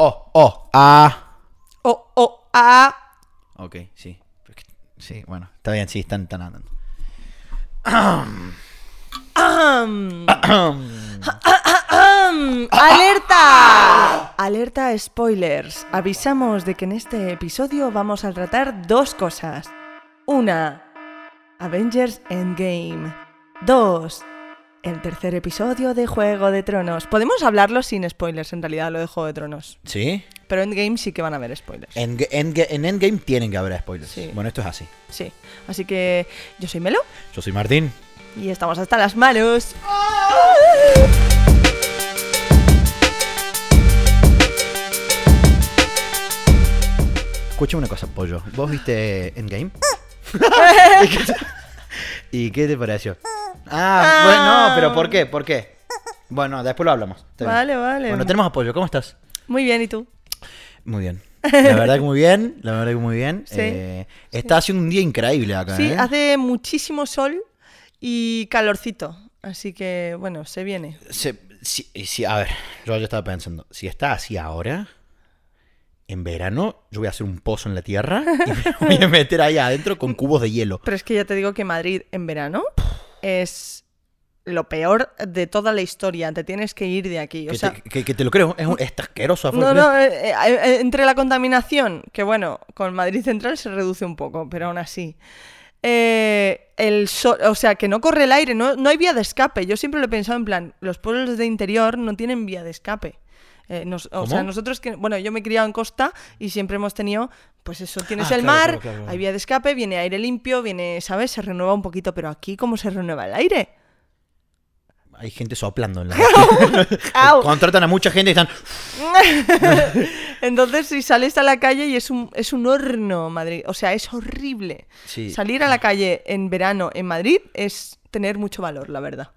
Oh, oh, ah. Oh, oh, ah. Ok, sí. Sí, bueno, está bien, sí, están, están andando. ¡Alerta! Alerta spoilers. Avisamos de que en este episodio vamos a tratar dos cosas. Una, Avengers Endgame. Dos, el tercer episodio de Juego de Tronos. Podemos hablarlo sin spoilers, en realidad, lo de Juego de Tronos. ¿Sí? Pero Endgame sí que van a haber spoilers. En, en, en Endgame tienen que haber spoilers. Sí. Bueno, esto es así. Sí. Así que yo soy Melo Yo soy Martín. y estamos hasta las manos. Escucha una cosa, pollo. ¿Vos viste Endgame? ¿Y, qué te, y qué te pareció? Ah, bueno, no, pero ¿por qué? ¿Por qué? Bueno, después lo hablamos. Está bien. Vale, vale. Bueno, tenemos apoyo. ¿Cómo estás? Muy bien, ¿y tú? Muy bien. La verdad que muy bien. La verdad que muy bien. Sí. Eh, está haciendo un día increíble acá, Sí, ¿eh? hace muchísimo sol y calorcito. Así que, bueno, se viene. Se- si- si- a ver, yo estaba pensando, si está así ahora, en verano, yo voy a hacer un pozo en la tierra y me voy a meter ahí adentro con cubos de hielo. Pero es que ya te digo que Madrid en verano es lo peor de toda la historia. Te tienes que ir de aquí. O Que, sea, te, que- que te lo creo, es, un, es asqueroso afuera. no, no, eh, eh, eh, entre la contaminación, que bueno, con Madrid Central se reduce un poco, pero aún así. Eh, el sol, o sea, que no corre el aire, no, no hay vía de escape. Yo siempre lo he pensado en plan, los pueblos de interior no tienen vía de escape. Eh, nos- o sea, nosotros que, bueno, yo me he criado en costa y siempre hemos tenido, pues eso, tienes Ah, el claro, mar, claro, claro, claro. hay vía de escape, viene aire limpio, viene, ¿sabes? Se renueva un poquito, pero aquí, ¿cómo se renueva el aire? Hay gente soplando en la... Contratan a mucha gente y están... Entonces, si sales a la calle y es un, es un horno Madrid, o sea, es horrible. Sí. Salir a la calle en verano en Madrid es tener mucho valor, la verdad.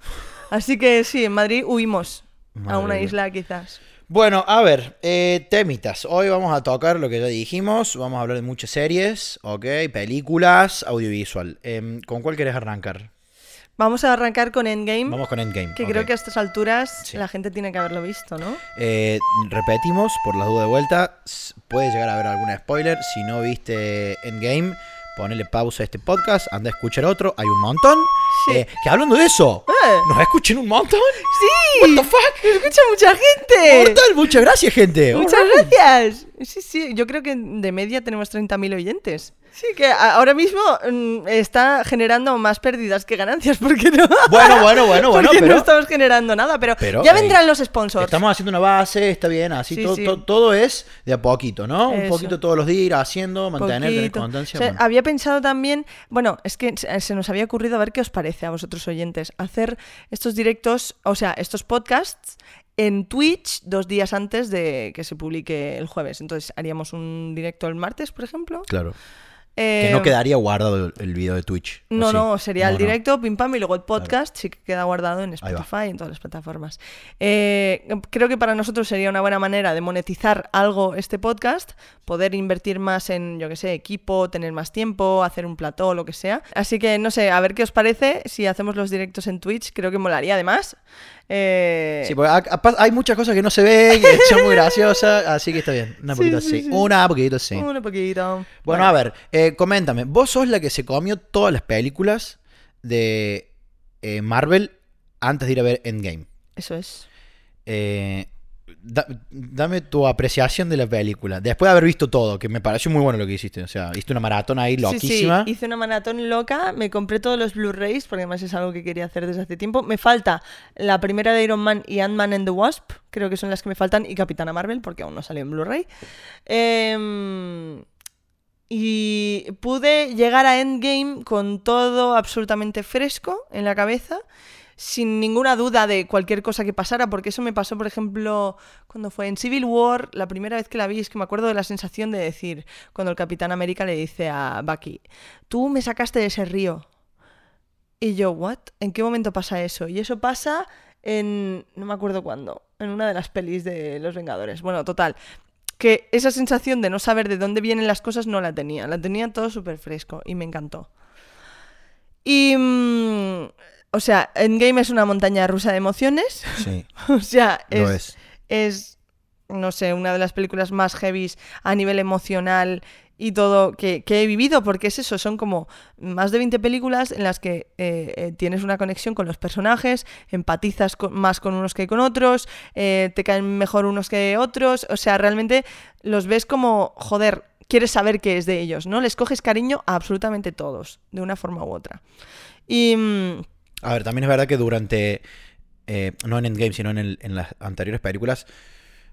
Así que sí, en Madrid huimos a una mía. isla quizás. Bueno, a ver, eh, temitas. Hoy vamos a tocar lo que ya dijimos. Vamos a hablar de muchas series, ok, películas, audiovisual. Em, ¿Con cuál querés arrancar? Vamos a arrancar con Endgame, Vamos con Endgame. que ok. creo que a estas alturas Sí. la gente tiene que haberlo visto, ¿no? Eh, repetimos, por las dudas de vuelta, puede llegar a haber algún spoiler. Si no viste Endgame, ponele pausa a este podcast, anda a escuchar otro, hay un montón. Sí. Eh, que hablando de eso, ¡Eh! ¿nos escuchen un montón? ¡Sí! What the fuck? ¡Escucha mucha gente! Mortal, muchas gracias, gente. ¡Muchas Alright. gracias! Sí, sí, yo creo que de media tenemos 30.000 oyentes. Sí, que ahora mismo mm, está generando más pérdidas que ganancias, porque no. Bueno, bueno, bueno, bueno, Porque pero- no estamos generando nada, pero, Pero, ya ey, vendrán los sponsors. Estamos haciendo una base, está bien, así Sí, to- sí. to- todo es de a poquito, ¿no? Un poquito todos los días ir haciendo, mantener, tener constancia. O sea, bueno. Había pensado también, bueno, es que se nos había ocurrido a ver qué os parece a vosotros oyentes, hacer estos directos, o sea, estos podcasts en Twitch dos días antes de que se publique el jueves. Entonces haríamos un directo el martes, por ejemplo. Claro. Que no Eh, quedaría guardado el, el video de Twitch. ¿o No, sí? no, sería el No, no. directo, pim pam, y luego el podcast sí que queda guardado en. Spotify y en todas las plataformas. Eh, creo que para nosotros sería una buena manera de monetizar algo este podcast, poder invertir más en, yo que sé, equipo, tener más tiempo, hacer un plató, lo que sea. Así que, no sé, a ver qué os parece si hacemos los directos en Twitch, creo que molaría además. Eh, Sí, porque hay muchas cosas que no se ven, que son muy graciosas, así que está bien. Una poquito sí, así. sí. Una poquito así. Un poquito. Bueno, a ver, eh, coméntame. Vos sos la que se comió todas las películas de eh, Marvel antes de ir a ver Endgame. Eso es. Eh, da- dame tu apreciación de la película. Después de haber visto todo, que me pareció muy bueno lo que hiciste. O sea, hiciste una maratón ahí loquísima. Sí, sí, hice una maratón loca, me compré todos los Blu-rays, porque además es algo que quería hacer desde hace tiempo. Me falta la primera de Iron Man y Ant-Man and the Wasp, creo que son las que me faltan, y Capitana Marvel, porque aún no salió en Blu-ray. Em, y pude llegar a Endgame con todo absolutamente fresco en la cabeza, sin ninguna duda de cualquier cosa que pasara, porque eso me pasó, por ejemplo, cuando fue en Civil War, la primera vez que la vi, es que me acuerdo de la sensación de decir, cuando el Capitán América le dice a Bucky, tú me sacaste de ese río. Y yo, ¿what? ¿En qué momento pasa eso? Y eso pasa en, no me acuerdo cuándo, en una de las pelis de Los Vengadores. Bueno, total, que esa sensación de no saber de dónde vienen las cosas no la tenía, la tenía todo súper fresco y me encantó. Y... mm, o sea, Endgame es una montaña rusa de emociones. Sí, o sea, lo es, es. es no sé, una de las películas más heavies a nivel emocional y todo que, que he vivido, porque es eso, son como más de 20 películas en las que eh, eh, tienes una conexión con los personajes, empatizas con- más con unos que con otros, eh, te caen mejor unos que otros, o sea, realmente los ves como, joder, quieres saber qué es de ellos, ¿no? Les coges cariño a absolutamente todos, de una forma u otra. Y... A ver, también es verdad que durante. eh, no en Endgame, sino en, el- en las anteriores películas.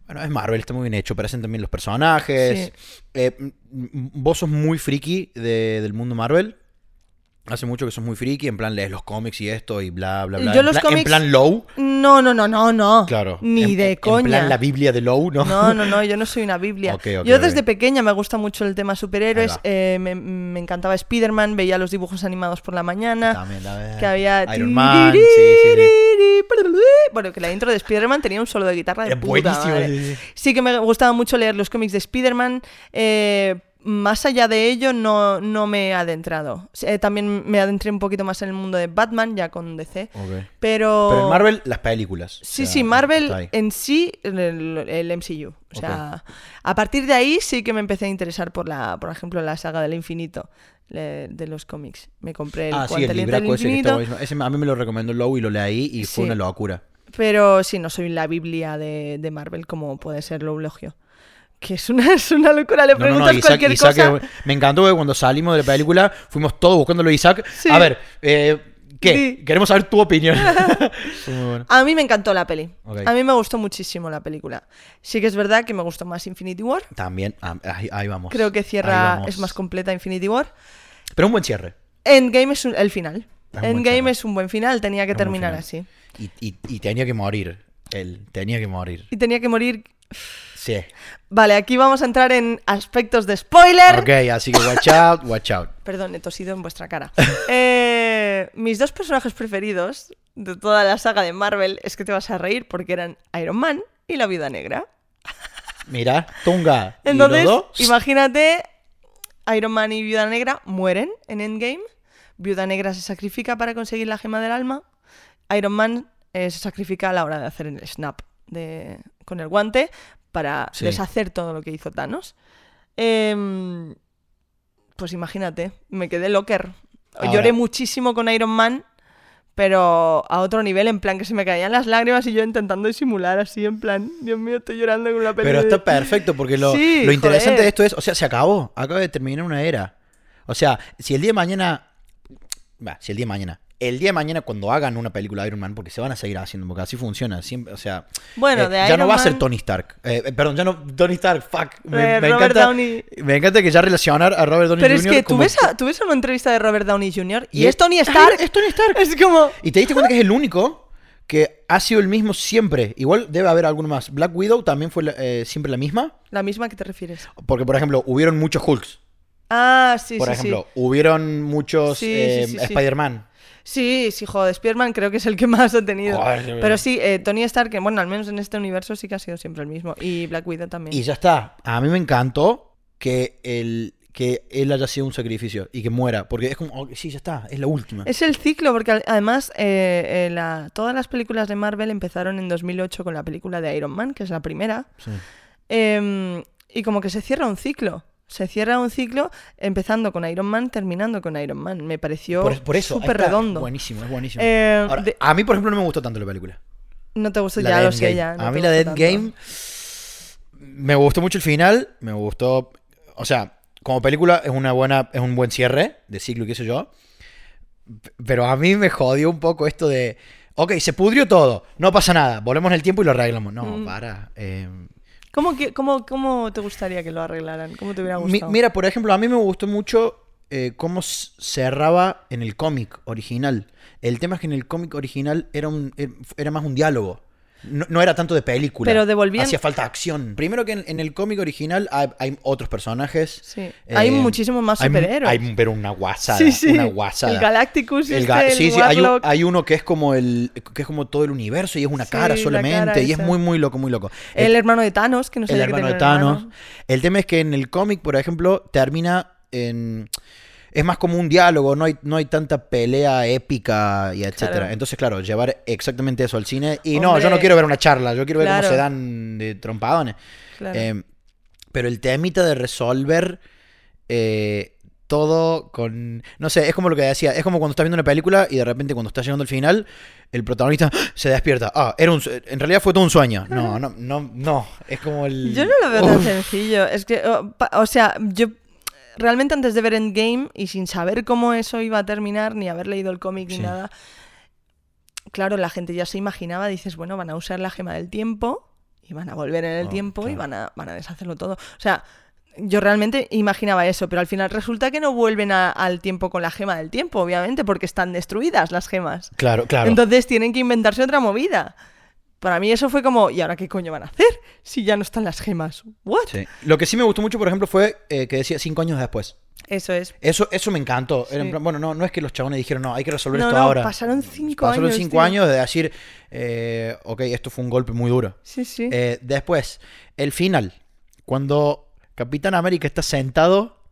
Bueno, es Marvel, está muy bien hecho. Parecen también los personajes. Eh, m- m- vos sos muy friki de- del mundo Marvel. Hace mucho que sos muy friki. En plan, lees los cómics y esto y bla, bla, bla. Yo en, los plan, en cómics- plan low. No, no, no, no, no. Claro. Ni en- de en- coña. En plan, la Biblia de low, ¿no? No, no, no, yo no soy una Biblia. Ok, ok, yo desde pequeña me gusta mucho el tema superhéroes. Eh, me, me encantaba Spider-Man, veía los dibujos animados por la mañana. También, también. Que había. Iron Man, sí, sí, sí. Bueno, que la intro de Spider-Man tenía un solo de guitarra de puta buenísimo. madre. Sí que me gustaba mucho leer los cómics de Spider-Man. eh, más allá de ello, no, no me he adentrado. Eh, también me adentré un poquito más en el mundo de Batman, ya con DC. Pero. Pero en Marvel, las películas. o Sí, sea, sí, Marvel en sí, el, el MCU. O sea, a partir de ahí sí que me empecé a interesar por la, por ejemplo, la saga del infinito de los cómics. Me compré el Ah, sí, el del ese infinito. Ese a mí me lo recomendó Low y lo leí y fue Sí. una locura. pero sí, no soy la Biblia de, de Marvel como puede ser lo Eulogio. Que es una, es una locura, le No, no, preguntas no, Isaac, cualquier Isaac, cosa. me encantó que cuando salimos de la película fuimos todos buscándolo a Isaac. Sí. A ver, eh, ¿qué? Queremos saber tu opinión. Fue muy bueno. A mí me encantó la peli. A mí me gustó muchísimo la película. Sí que es verdad que me gustó más Infinity War. También, ah, ahí, ahí vamos. Creo que cierra, es más completa Infinity War. Pero un buen cierre. Endgame es un- el final. Es un buen Endgame es un buen final, tenía que terminar así. Y, y- y tenía que morir. Él tenía que morir. Y tenía que morir. Sí. Vale, aquí vamos a entrar en aspectos de spoiler. Ok, así que watch out, watch out. Perdón, he tosido en vuestra cara. Eh, mis dos personajes preferidos de toda la saga de Marvel es que te vas a reír porque eran Iron Man y la Viuda Negra. Mira, Tunga. ¿Y Entonces, imagínate, Iron Man y Viuda Negra mueren en Endgame. Viuda Negra se sacrifica para conseguir la gema del alma. Iron Man eh, se sacrifica a la hora de hacer el snap de, con el guante para Sí. deshacer todo lo que hizo Thanos. Em, pues imagínate, me quedé locker. Ahora- Lloré muchísimo con Iron Man, pero a otro nivel, en plan que se me caían las lágrimas y yo intentando disimular así, en plan, Dios mío, estoy llorando con una Pero película. está perfecto porque lo, Sí, lo interesante joder. de esto es, o sea, se acabó, acaba de terminar una era. O sea, si el día de mañana, va, si el día de mañana, el día de mañana cuando hagan una película de Iron Man, porque se van a seguir haciendo, porque así funciona, siempre, o sea, Bueno, eh, de ya Iron no va a ser Tony Stark, Eh, eh, perdón, ya no Tony Stark, fuck, me, Eh, me encanta, Downey. me encanta que ya relacionar a Robert Downey Pero Jr. es que tú ves, a- tú ves una entrevista de Robert Downey Jr. y, Y es es- Tony Stark. es Tony Stark. Es como. Y te diste cuenta que es el único que ha sido el mismo siempre. Igual debe haber alguno más. Black Widow también fue eh, siempre la misma. La misma que te refieres. Porque, por ejemplo, hubieron muchos Hulks. Ah, sí, por sí, ejemplo, hubieron muchos eh, sí, sí. Spider-Man. Sí. Sí, joder, Spearman creo que es el que más ha tenido. Joder, Pero sí, eh, Tony Stark, que bueno, al menos en este universo sí que ha sido siempre el mismo. Y Black Widow también. Y ya está. A mí me encantó que, el, que él haya sido un sacrificio y que muera. Porque es como, oh, sí, ya está, es la última. Es el ciclo, porque además eh, eh, la- todas las películas de Marvel empezaron en 2008 con la película de Iron Man, que es la primera. Sí. Em, y como que se cierra un ciclo. Se cierra un ciclo empezando con Iron Man, terminando con Iron Man. Me pareció Por, por eso. ahí súper redondo. Buenísimo, es buenísimo. Eh, Ahora, de- a mí, por ejemplo, no me gustó tanto la película. no te gustó, La ya lo sé, ya. no a mí la de. Endgame me gustó mucho el final, me gustó, o sea, como película es una buena es un buen cierre de ciclo y qué sé yo. Pero a mí me jodió un poco esto de ok, se pudrió todo, no pasa nada, volvemos en el tiempo y lo arreglamos. No, Mm. para. eh, ¿Cómo, que- cómo, ¿Cómo te gustaría que lo arreglaran? ¿Cómo te hubiera mi- gustado? mira, por ejemplo, a mí me gustó mucho eh, cómo cerraba en el cómic original. El tema es que en el cómic original era, un, er- era más un diálogo. No, no era tanto de película. Pero devolvían- Hacía falta acción. Primero que en, en el cómic original hay, hay otros personajes. Sí. Eh, hay muchísimos más hay superhéroes. Hay, pero una guasada. sí, sí. Una guasada. El Galacticus, El este, ga- el sí, sí, hay, un- hay uno que es como el que es como todo el universo y es una Sí, cara la solamente cara y es muy muy loco, muy loco. El hermano de Thanos, que no el sabía que hermano de Thanos. hermano. El tema es que en el cómic, por ejemplo, termina en es más como un diálogo, no hay, no hay tanta pelea épica y etcétera. Claro. Entonces, claro, llevar exactamente eso al cine. Y no, yo no quiero ver una charla, yo quiero ver Claro. cómo se dan de trompadones. Claro. Eh, pero el temita de resolver eh, todo con. No sé, es como lo que decía. Es como cuando estás viendo una película y de repente cuando está llegando al final, el protagonista se despierta. Ah, era un, en realidad fue todo un sueño. No, no, no, no. Es como el. Yo no lo veo tan sencillo. Es que, o, pa- o sea, yo realmente antes de ver Endgame y sin saber cómo eso iba a terminar, ni haber leído el cómic ni Sí. nada, claro, la gente ya se imaginaba, dices, bueno, van a usar la gema del tiempo y van a volver en el Oh, tiempo y van a, van a deshacerlo todo. O sea, yo realmente imaginaba eso, pero al final resulta que no vuelven a- al tiempo con la gema del tiempo, obviamente, porque están destruidas las gemas. Claro, claro. Entonces tienen que inventarse otra movida. Para mí eso fue como, ¿y ahora qué coño van a hacer? Si ya no están las gemas. ¿What? Sí. Lo que sí me gustó mucho, por ejemplo, fue eh, que decía cinco años después. Eso es. Eso, eso me encantó. Sí. plan, bueno, no, no es que los chabones dijeron, no, hay que resolver No, esto no, ahora. pasaron cinco Pasaron años, cinco tío. años de decir, eh, ok, esto fue un golpe muy duro. Sí, sí. Eh, después, el final. Cuando Capitán América está sentado,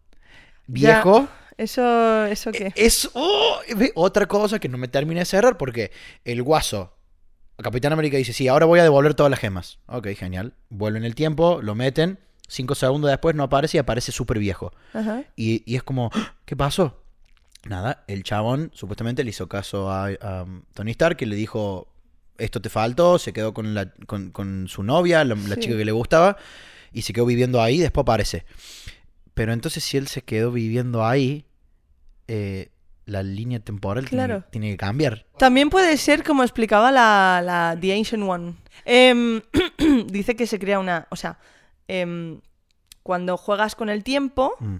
Ya. viejo. Eso, ¿eso qué? Es oh, ve, otra cosa que no me termina de cerrar porque el guaso. Capitán América dice, sí, ahora voy a devolver todas las gemas. Ok, genial. Vuelven el tiempo, lo meten. Cinco segundos después no aparece y aparece súper viejo. Ajá. Y, y es como, "¡Ah! ¿qué pasó? Nada, el chabón supuestamente le hizo caso a, a Tony Stark que le dijo, esto te faltó, se quedó con, la, con, con su novia, la, la chica que le gustaba, y se quedó viviendo ahí, después aparece. Pero entonces si él se quedó viviendo ahí, eh, la línea temporal tiene- Claro. tiene, que cambiar. También puede ser como explicaba la, la The Ancient One. Em, dice que se crea una. O sea, em, cuando juegas con el tiempo, Mm.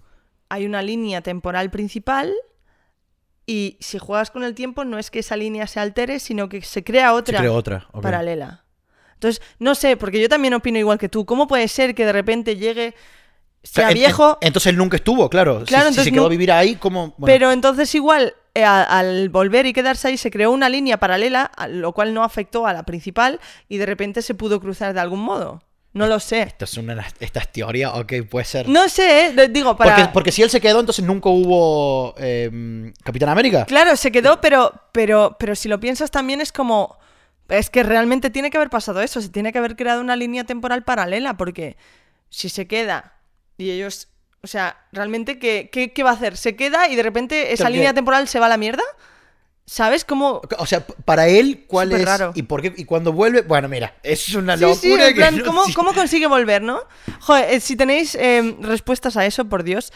hay una línea temporal principal. Y si juegas con el tiempo, no es que esa línea se altere, sino que se crea Se otra. otra. paralela. Entonces, no sé, porque yo también opino igual que tú. ¿Cómo puede ser que de repente llegue, sea, viejo, entonces él nunca estuvo, claro. Si- Claro, si, entonces se quedó no- a vivir ahí, como... pero entonces igual eh, al volver y quedarse ahí se creó una línea paralela, lo cual no afectó a la principal y de repente se pudo cruzar de algún modo? No lo sé. Esta es una, esta es teoría, ok, puede ser. No sé, eh, digo, para... Porque, porque si él se quedó, entonces nunca hubo eh, Capitán América. Claro, se quedó, pero, pero, pero si lo piensas también es como... Es que realmente tiene que haber pasado eso, se tiene que haber creado una línea temporal paralela, porque si se queda y ellos... O sea, realmente, ¿qué, qué, qué va a hacer? ¿Se queda y de repente esa línea temporal se va a la mierda? ¿Sabes cómo...? O sea, para él, ¿cuál Súper es? raro. ¿Y por qué? ¿Y cuando vuelve? Bueno, mira, es una locura sí, en que no- ¿cómo, cómo consigue volver, no? Joder, eh, si tenéis eh, respuestas a eso, por Dios,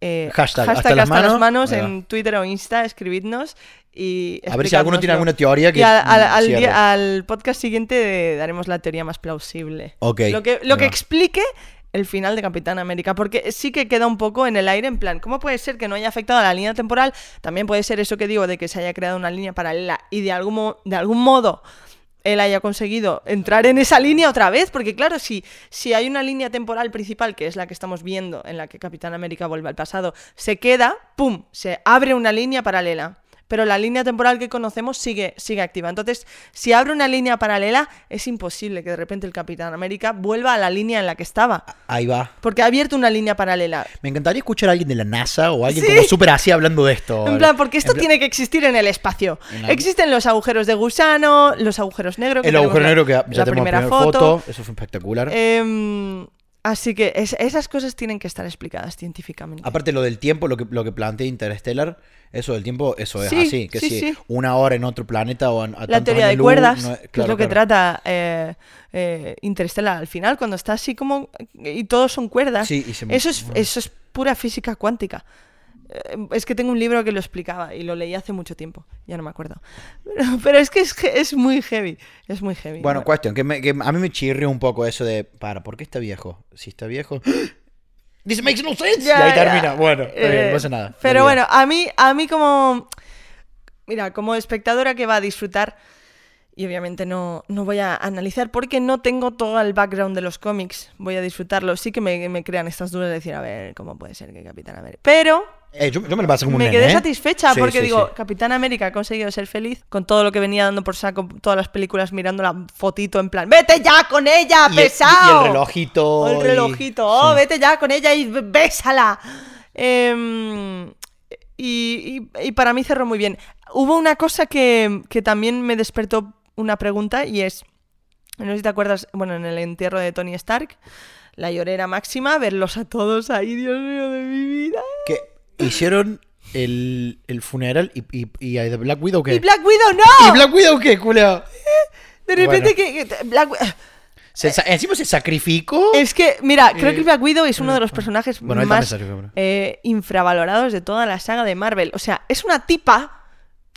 eh, Hashtag, hasta las manos. En Twitter o Insta, escribidnos y A ver si alguno tiene alguna teoría que al, al- al cierre. día- al podcast siguiente daremos la teoría más plausible. Ok, Lo que, lo que explique el final de Capitán América, porque sí que queda un poco en el aire, en plan, ¿cómo puede ser que no haya afectado a la línea temporal? También puede ser eso que digo, de que se haya creado una línea paralela y de algún, de algún modo él haya conseguido entrar en esa línea otra vez, porque claro, si, si hay una línea temporal principal, que es la que estamos viendo, en la que Capitán América vuelve al pasado, se queda, ¡pum!, se abre una línea paralela. Pero la línea temporal que conocemos sigue, sigue activa. Entonces, si abre una línea paralela, es imposible que de repente el Capitán América vuelva a la línea en la que estaba. Ahí va. Porque ha abierto una línea paralela. Me encantaría escuchar a alguien de la NASA o alguien Sí. como súper así hablando de esto. En plan, porque esto plan, tiene que existir en el espacio. En la- Existen los agujeros de gusano, los agujeros negros. que El agujero negro que ya la tenemos primera primera foto. foto. Eso fue espectacular. Em, así que es- esas cosas tienen que estar explicadas científicamente. Aparte lo del tiempo, lo que, lo que plantea Interstellar, eso del tiempo, eso es Sí, así. Que sí, si sí. una hora en otro planeta o a, a la teoría de luz, cuerdas, no es- que es claro, lo que trata eh, eh, Interstellar al final, cuando está así como... Y todos son cuerdas. Sí, y se- eso, es, eso es pura física cuántica. Eh, Es que tengo un libro que lo explicaba y lo leí hace mucho tiempo, ya no me acuerdo. Pero, pero es que es, es muy heavy, es muy heavy. Bueno, cuestión, que, me- que a mí me chirrió un poco eso de, para, ¿por qué está viejo? Si está viejo... This makes no sense. Ya, y ahí ya. termina. Bueno, está bien, Eh, no pasa nada. Pero bueno, a mí, a mí como. Mira, como espectadora que va a disfrutar. Y obviamente no, no voy a analizar porque no tengo todo el background de los cómics. Voy a disfrutarlo. Sí que me, me crean estas dudas de decir, a ver, ¿cómo puede ser que Capitán América? Pero Eh, yo, yo me lo pasé como un me quedé ¿eh? satisfecha Sí, porque sí, digo, sí. Capitán América ha conseguido ser feliz con todo lo que venía dando por saco todas las películas mirando la fotito en plan, vete ya con ella, Y el- y- el relojito. O el y- relojito, oh, sí. vete ya con ella y bésala. Em, y, y- y para mí cerró muy bien. Hubo una cosa que, que también me despertó una pregunta y es, no sé si te acuerdas, bueno, en el entierro de Tony Stark, la llorera máxima, verlos a todos ahí, Dios mío de mi vida. Que hicieron el, el funeral y, y, y a The Black Widow que. ¡Y Black Widow no! ¿Y Black Widow qué, culeo? de repente que... que Black Se sa- encima se sacrificó. Es que, mira, creo Eh, que Black Widow es uno de los personajes Bueno, él también más eh, infravalorados de toda la saga de Marvel. O sea, es una tipa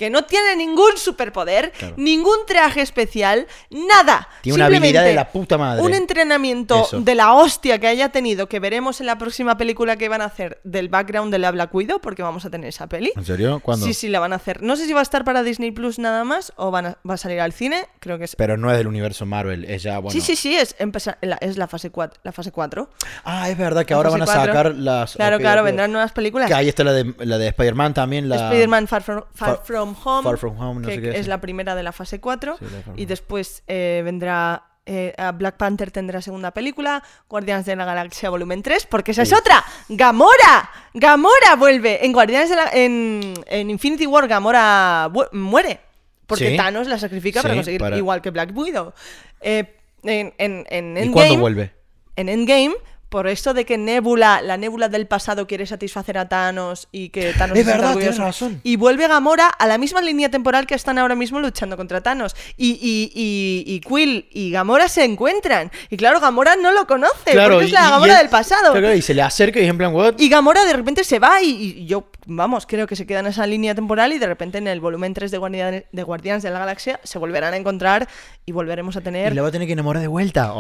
que no tiene ningún superpoder, Claro. ningún traje especial, nada. Tiene una habilidad de la puta madre. Un entrenamiento Eso. de la hostia que haya tenido, que veremos en la próxima película que van a hacer del background de la Black Widow, porque vamos a tener esa peli. ¿En serio? ¿Cuándo? Sí, sí, la van a hacer. No sé si va a estar para Disney Plus nada más o van a- va a salir al cine. Creo que es. Pero no es del universo Marvel, es ya, bueno. Sí, sí, sí, es, empezar, la, es la fase 4. La fase 4. Ah, es verdad que La ahora van a sacar las. Claro, claro, vendrán nuevas películas. Que ahí está la de, la de Spider-Man también. La... Spider-Man Far From, Far Far- From Home, Far From Home, no que sé qué es es. la primera de la fase 4. Sí, la de Far From y después eh, vendrá. eh, Black Panther tendrá segunda película, Guardianes de la Galaxia volumen 3, porque esa es otra. Gamora, Gamora vuelve. En Guardianes de la en, en Infinity War Gamora muere, porque Sí. Thanos la sacrifica para conseguir para- igual que Black Widow. Eh, en, en, en ¿Y cuándo vuelve? en Endgame, por esto de que Nebula, la Nebula del pasado, quiere satisfacer a Thanos y que Thanos Es verdad, tienes razón. Y vuelve Gamora a la misma línea temporal que están ahora mismo luchando contra Thanos. Y, y, y, y Quill y Gamora se encuentran. Y claro, Gamora no lo conoce, porque es la y- y Gamora él- del pasado. Claro, y se le acerca y es en plan, what? Y Gamora de repente se va y, y yo, vamos, creo que se queda en esa línea temporal y de repente en el volumen 3 de Guardianes de, de la Galaxia se volverán a encontrar y volveremos a Y tener... la va a tener que enamorar de vuelta.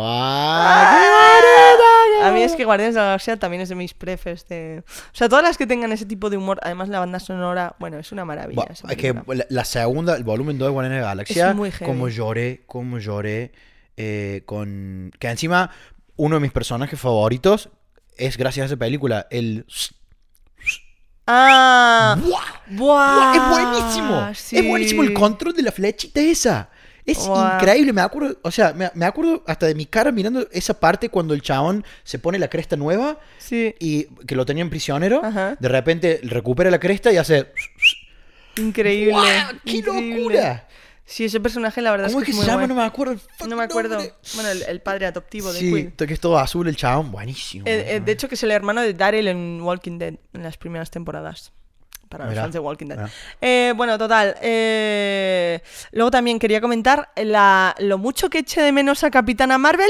A mí es que Guardianes de la Galaxia también es de mis prefes. De... O sea, todas las que tengan ese tipo de humor, además la banda sonora, bueno, es una maravilla. Esa es que la, la segunda, el volumen 2 de Guardianes de la Galaxia, Es muy heavy. como lloré, como lloré eh, con... Que encima, uno de mis personajes favoritos es gracias a esa película, el... ¡Ah! ¡Buah! ¡Buah! ¡Es buenísimo! Sí. Es buenísimo el control de la flechita esa. Es increíble, me acuerdo, o sea, me, me acuerdo hasta de mi cara mirando esa parte cuando el chabón se pone la cresta nueva Sí, y que lo tenían prisionero, Ajá. de repente recupera la cresta y hace... increíble. ¡Qué increíble. locura! Sí, ese personaje la verdad ¿Cómo es es que, que es se muy llama? No me acuerdo. el No me acuerdo. nombre. Bueno, el, el padre adoptivo de Sí, Quill. que es todo azul el chabón, buenísimo. Eh, eh, de hecho, que es el hermano de Daryl en Walking Dead, en las primeras temporadas. Para los Mira, fans de Walking Dead. Eh, bueno, total. eh, luego también quería comentar la, lo mucho que eché de menos a Capitana Marvel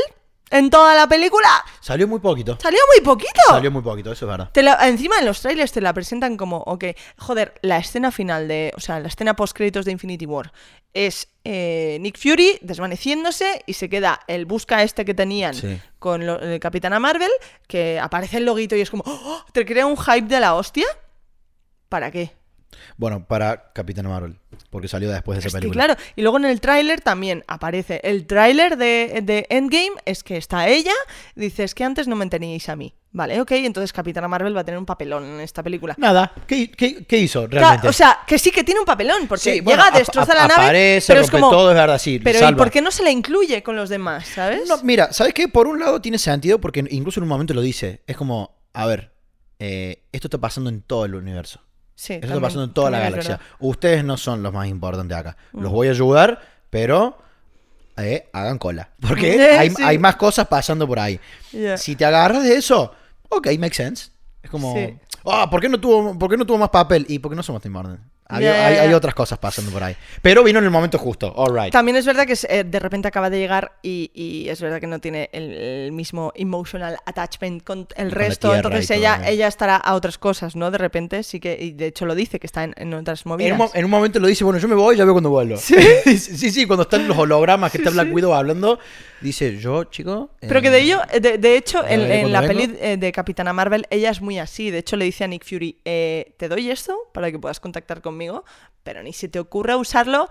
en toda la película. Salió muy poquito. Salió muy poquito. Salió muy poquito, eso es verdad. Te la- encima en los trailers te la presentan como, ok, joder, la escena final de, o sea, la escena post créditos de Infinity War es eh, Nick Fury desvaneciéndose y se queda el busca este que tenían Sí. con lo- el Capitana Marvel, que aparece el loguito y es como, ¡Oh! te crea un hype de la hostia. ¿Para qué? Bueno, para Capitán Marvel, porque salió después de esa Es que película. claro, y luego en el tráiler también aparece. El tráiler de, de Endgame es que está ella, dice, es que antes no me teníais a mí. Vale, ok, entonces Capitana Marvel va a tener un papelón en esta película. Nada, ¿qué, qué, qué hizo realmente? o sea, que sí que tiene un papelón, porque Sí, bueno, llega, destroza la nave, aparece, pero es como... todo, es verdad, sí, pero ¿y por qué no se la incluye con los demás, sabes? No, mira, ¿sabes qué? Por un lado tiene sentido porque incluso en un momento lo dice. Es como, a ver, eh, esto está pasando en todo el universo. Sí, también- está pasando en toda la galaxia. Ustedes no son los más importantes acá. Los Mm. voy a ayudar, pero eh, hagan cola. Porque hay, sí. hay más cosas pasando por ahí. Si te agarras de eso, ok, makes sense. Es como, Sí. ah, ¿por, qué no tuvo, ¿por qué no tuvo más papel? Y porque no somos Tim Burton. Había- ya, hay, hay ya. otras cosas pasando por ahí. Pero vino en el momento justo. All right. También es verdad que eh, de repente acaba de llegar y, y es verdad que no tiene el, el mismo emotional attachment con el la resto, entonces y todo, ella, ya. ella estará a otras cosas, ¿no? De repente sí que, y de hecho lo dice, que está en, en otras En movidas. un, mo- en un momento lo dice, bueno, yo me voy, ya veo cuando vuelvo. ¿Sí? sí, sí, cuando están los hologramas que está Black Widow hablando, dice, yo, chico... Pero que eh, de ello, de, de hecho, en, en la vengo. peli eh, de Capitana Marvel, ella es muy así. De hecho, le dice a Nick Fury, eh, te doy esto para que puedas contactar conmigo, pero ni se te ocurra usarlo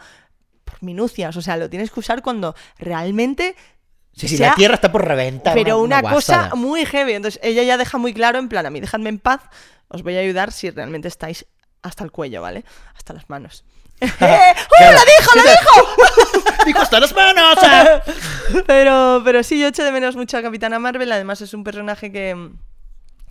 por minucias. O sea, lo tienes que usar cuando realmente... Sí, sí, sea- la Tierra está por reventar. Pero una, cosa guasada. muy heavy. Entonces, ella ya deja muy claro, en plan, a mí dejadme en paz, os voy a ayudar si realmente estáis hasta el cuello, ¿vale? Hasta las manos. ¡Eh! ¡Oh, Claro. lo dijo, lo dijo! ¡Dijo hasta las manos! pero, pero sí, yo echo de menos mucho a Capitana Marvel. Además, es un personaje que,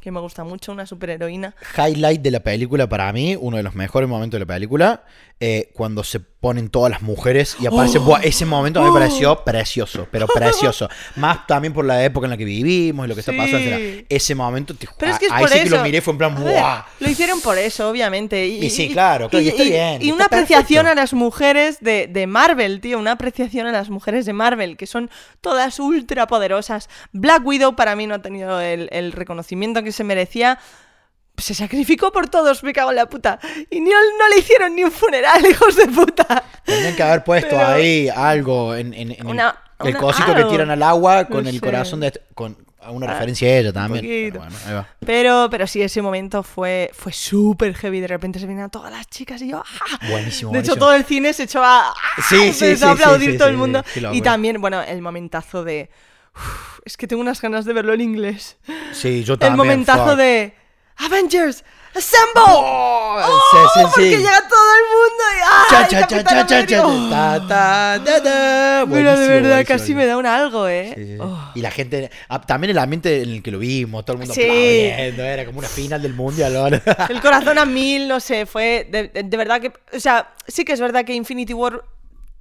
que me gusta mucho, una superheroína. Highlight de la película para mí, uno de los mejores momentos de la película, eh, cuando se ponen todas las mujeres y aparece. Oh. Buah, ese momento mí me pareció precioso, pero precioso. Más también por la época en la que vivimos y lo que está pasando. Sí. Ese momento, te- Pero es que es ahí por sí eso. que lo miré fue en plan, ver, ¡buah! Lo hicieron por eso, obviamente. Y, Y sí, claro, claro, y está bien, Y una apreciación perfecto. a las mujeres de, de Marvel, tío. Una apreciación a las mujeres de Marvel, que son todas ultra poderosas. Black Widow para mí no ha tenido el, el reconocimiento que se merecía. Se sacrificó por todos, me cago en la puta. Y no, no le hicieron ni un funeral, hijos de puta. Tendrían que haber puesto Pero- ahí algo en, en- en el- Una- el, una- cosito que tiran al agua con No el sé. corazón de este- con una Ah, referencia a ella también. Pero bueno, ahí va. Pero, pero sí, ese momento fue, fue súper heavy. De repente se vinieron todas las chicas y yo. ¡ah! Buenísimo, De hecho, buenísimo. todo el cine se echó a, Sí, sí, empezó a sí, aplaudir sí, todo sí, el mundo. sí, y también, bueno, el momentazo de. uf, es que tengo unas ganas de verlo en inglés. Sí, yo el también. momentazo fuck. de. Avengers, Assemble. ¡Oh! Sí, sí, porque llega todo el mundo y. ¡ay, Cha, cha, cha, Capitán cha, cha, cha, América! ta, ta, ta, ta. Mira, de verdad, casi me da un algo, ¿eh? Oh. Y la gente, ah, también el ambiente en el que lo vimos, todo el mundo aplaudiendo, era como una final del mundial. El corazón a mil, no sé, fue de, de- de verdad que, o sea, sí que es verdad que Infinity War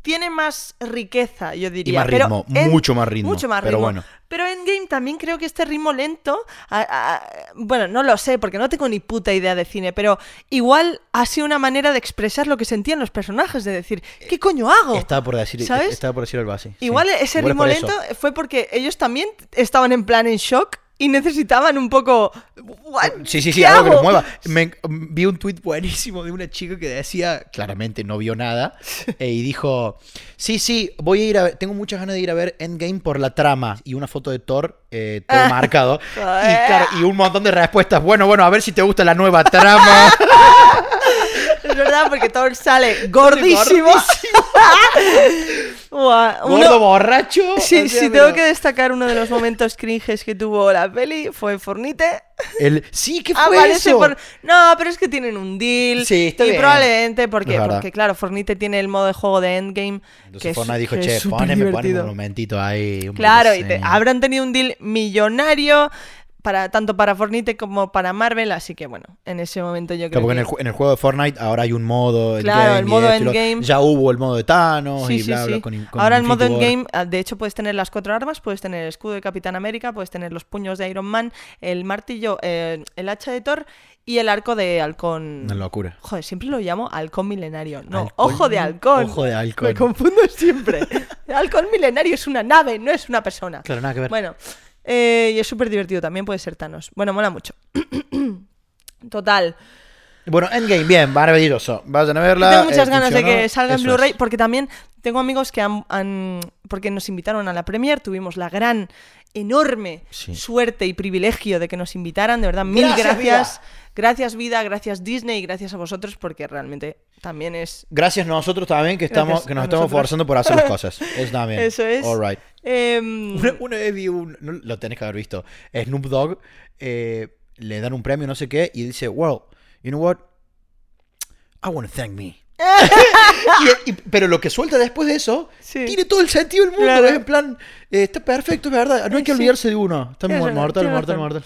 tiene más riqueza, yo diría. más pero ritmo, en- mucho más ritmo, Mucho más pero ritmo. bueno. Pero Endgame también creo que este ritmo lento, a- a- bueno, no lo sé porque no tengo ni puta idea de cine, pero igual ha sido una manera de expresar lo que sentían los personajes, de decir, ¿qué coño hago? Estaba por decir, ¿Sabes? estaba por decir así. sí. Igual ese Igual ritmo lento fue porque ellos también estaban en plan en shock y necesitaban un poco... "What? Sí, sí, sí, ¿Qué algo que hago?". los mueva. Me- vi un tuit buenísimo de una chica que decía, claramente no vio nada, eh, y dijo, sí, sí, voy a ir a ver, tengo muchas ganas de ir a ver Endgame por la trama, y una foto de Thor, eh, todo marcado, y, claro, y un montón de respuestas, bueno, bueno, a ver si te gusta la nueva trama. Es verdad, porque Thor sale gordísimo. Buah, uno- Gordo borracho. Sí, o sea, sí, pero- tengo que destacar uno de los momentos cringes que tuvo la peli, fue Fornite. el- sí, ¿qué fue Aparece eso? por- No, pero es que tienen un deal. Sí, está y bien. probablemente porque, verdad. porque, claro, Fornite tiene el modo de juego de Endgame. Entonces que es- Fortnite dijo, que che, poneme, poneme divertido". un momentito ahí. un Claro, y te- habrán tenido un deal millonario para tanto para Fornite como para Marvel, así que bueno, en ese momento yo creo Claro, porque en que... el, en el juego de Fortnite ahora hay un modo Claro, el modo lo- endgame. Ya hubo el modo de Thanos Sí, y sí, bla, bla, sí. con, con Ahora el modo endgame, ah, de hecho puedes tener las cuatro armas, puedes tener el escudo de Capitán América, puedes tener los puños de Iron Man, el martillo, eh, el hacha de Thor y el arco de halcón. Una locura. Joder, siempre lo llamo halcón milenario. No, Halcón- ojo de halcón. ojo de halcón. Me confundo siempre. El halcón milenario es una nave, no es una persona. Claro, nada que ver. Bueno, eh, y es súper divertido, también puede ser Thanos. Bueno, mola mucho. Total. Bueno, Endgame, bien, maravilloso. Vayan a verla. tengo muchas eh, ganas de que salga en Blu-ray, porque también tengo amigos que han, han- Porque nos invitaron a la premier, tuvimos la gran, enorme Sí. suerte y privilegio de que nos invitaran. De verdad, mil Gracias, gracias. Gracias, vida, gracias, Disney, y gracias a vosotros, porque realmente también es. Gracias nosotros también que estamos Gracias que nos a estamos forzando por hacer las cosas. Eso también. Eso es. All right. em, Una, una vez vi un. lo tenés que haber visto. Snoop Dogg eh, le dan un premio, no sé qué, y dice, well, you know what? I want to thank me. Y- y- pero lo que suelta después de eso Sí. tiene todo el sentido del mundo. Claro. Es en plan, eh, está perfecto, es verdad. No hay que Sí. olvidarse de uno. Está mortal, mortal, razón. mortal.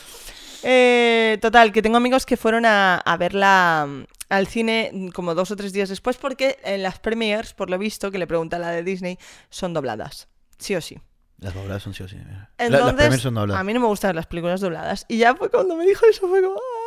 Eh, total, que tengo amigos que fueron a, a verla mm, al cine como dos o tres días después porque en las premiers, por lo visto, que le pregunta la de Disney, son dobladas. Sí o sí. Las dobladas son sí o sí. La- Entonces, las primeras son dobladas. a mí no me gustan las películas dobladas. Y ya fue cuando me dijo eso, fue como, ah,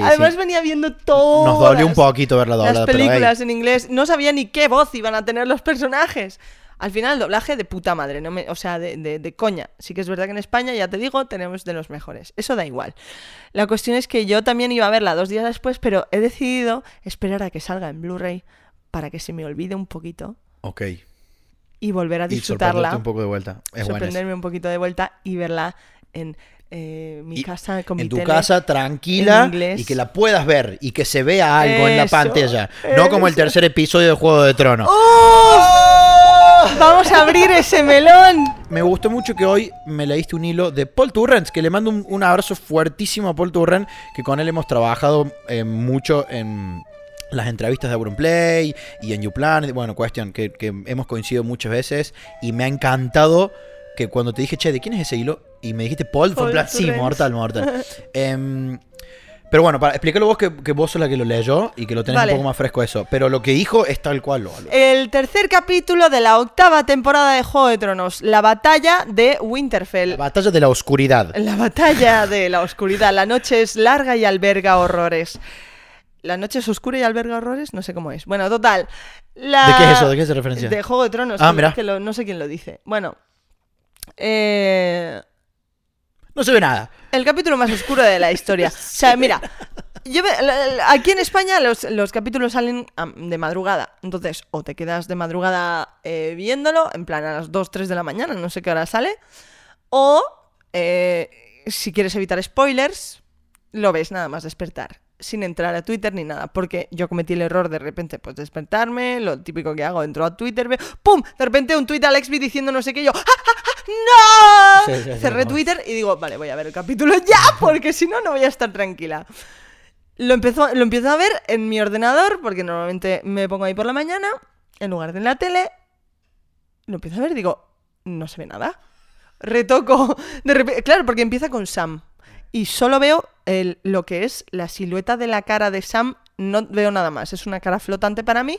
Además sí. venía viendo todo. Nos dolió un poquito ver la doblada. Las pero, hey, películas en inglés. No sabía ni qué voz iban a tener los personajes. Al final, el doblaje de puta madre, no me, o sea, de, de- de coña. Sí que es verdad que en España, ya te digo, tenemos de los mejores. Eso da igual. La cuestión es que yo también iba a verla dos días después, pero he decidido esperar a que salga en Blu-ray para que se me olvide un poquito Ok. y volver a Y disfrutarla sorprenderte un poco de vuelta. Es sorprenderme un poquito de vuelta y verla en eh, mi Y casa con en mi tu tele. casa tranquila y que la puedas ver y que se vea algo en la Eso, pantalla. No como el tercer episodio de Juego de Tronos. ¡Oh! Vamos a abrir ese melón. Me gustó mucho que hoy me leíste un hilo de Paul Turrent, que le mando un, un abrazo fuertísimo a Paul Turrent, que con él hemos trabajado eh, mucho en las entrevistas de Auronplay y en YouPlan. Bueno, cuestión, que, que hemos coincidido muchas veces y me ha encantado que cuando te dije, che, ¿de quién es ese hilo? Y me dijiste Paul, fue en plan, sí, mortal, mortal. Em, pero bueno, para explícalo vos que, que vos sos la que lo leyó y que lo tenés Vale. un poco más fresco eso. Pero lo que dijo es tal cual lo El tercer capítulo de la octava temporada de Juego de Tronos, la batalla de Winterfell. La batalla de la oscuridad. La batalla de la oscuridad. La noche es larga y alberga horrores. ¿La noche es oscura y alberga horrores? No sé cómo es. Bueno, total. la- ¿De qué es eso? ¿De qué es referencia? De Juego de Tronos. Ah, mira. que lo- no sé quién lo dice. Bueno. Eh, No se ve nada. el capítulo más oscuro de la historia. O sea, mira, yo aquí en España los, los capítulos salen de madrugada. Entonces, o te quedas de madrugada eh, viéndolo, en plan a las 2, 3 de la mañana, no sé qué hora sale. O, eh, si quieres evitar spoilers, lo ves nada más despertar. Sin entrar a Twitter ni nada. Porque yo cometí el error de repente, pues despertarme. Lo típico que hago, entro a Twitter, veo. ¡Pum! De repente un tweet a Alexby diciendo no sé qué. Yo. ¡Ah, ah, ah, ¡No! Sí, sí, sí, Cerré no. Twitter y digo, vale, voy a ver el capítulo ya, porque si no, no voy a estar tranquila. Lo empezó, lo empiezo a ver en mi ordenador, porque normalmente me pongo ahí por la mañana, en lugar de en la tele. Lo empiezo a ver y digo, no se ve nada. Retoco. De repente, claro, porque empieza con Sam. Y solo veo el- lo que es la silueta de la cara de Sam. No veo nada más. Es una cara flotante para mí.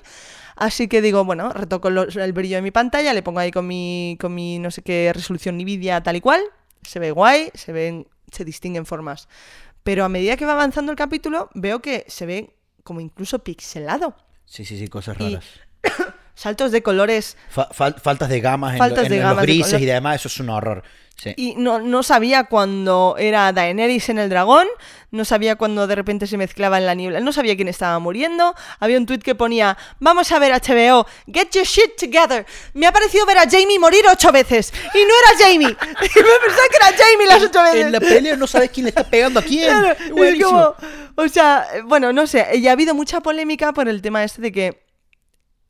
Así que digo, bueno, retoco lo- el brillo de mi pantalla, le pongo ahí con mi, con mi no sé qué resolución Nvidia tal y cual. Se ve guay, se ven, se distinguen formas. Pero a medida que va avanzando el capítulo, veo que se ve como incluso pixelado. Sí, sí, sí, cosas Y- raras. Saltos de colores Fa- fal- faltas de gamas en, lo- en de los gamas de grises y demás, eso es un horror. Sí. Y no, no sabía cuando era Daenerys en el dragón, no sabía cuando de repente se mezclaba en la niebla, no sabía quién estaba muriendo. Había un tuit que ponía, vamos a ver HBO, get your shit together. Me ha parecido ver a Jamie morir ocho veces y no era Jamie. Y me pensaba que era Jamie las ocho veces. En la pelea no sabes quién le está pegando a quién. Claro, Es como, o sea, bueno, no sé, y ha habido mucha polémica por el tema este de que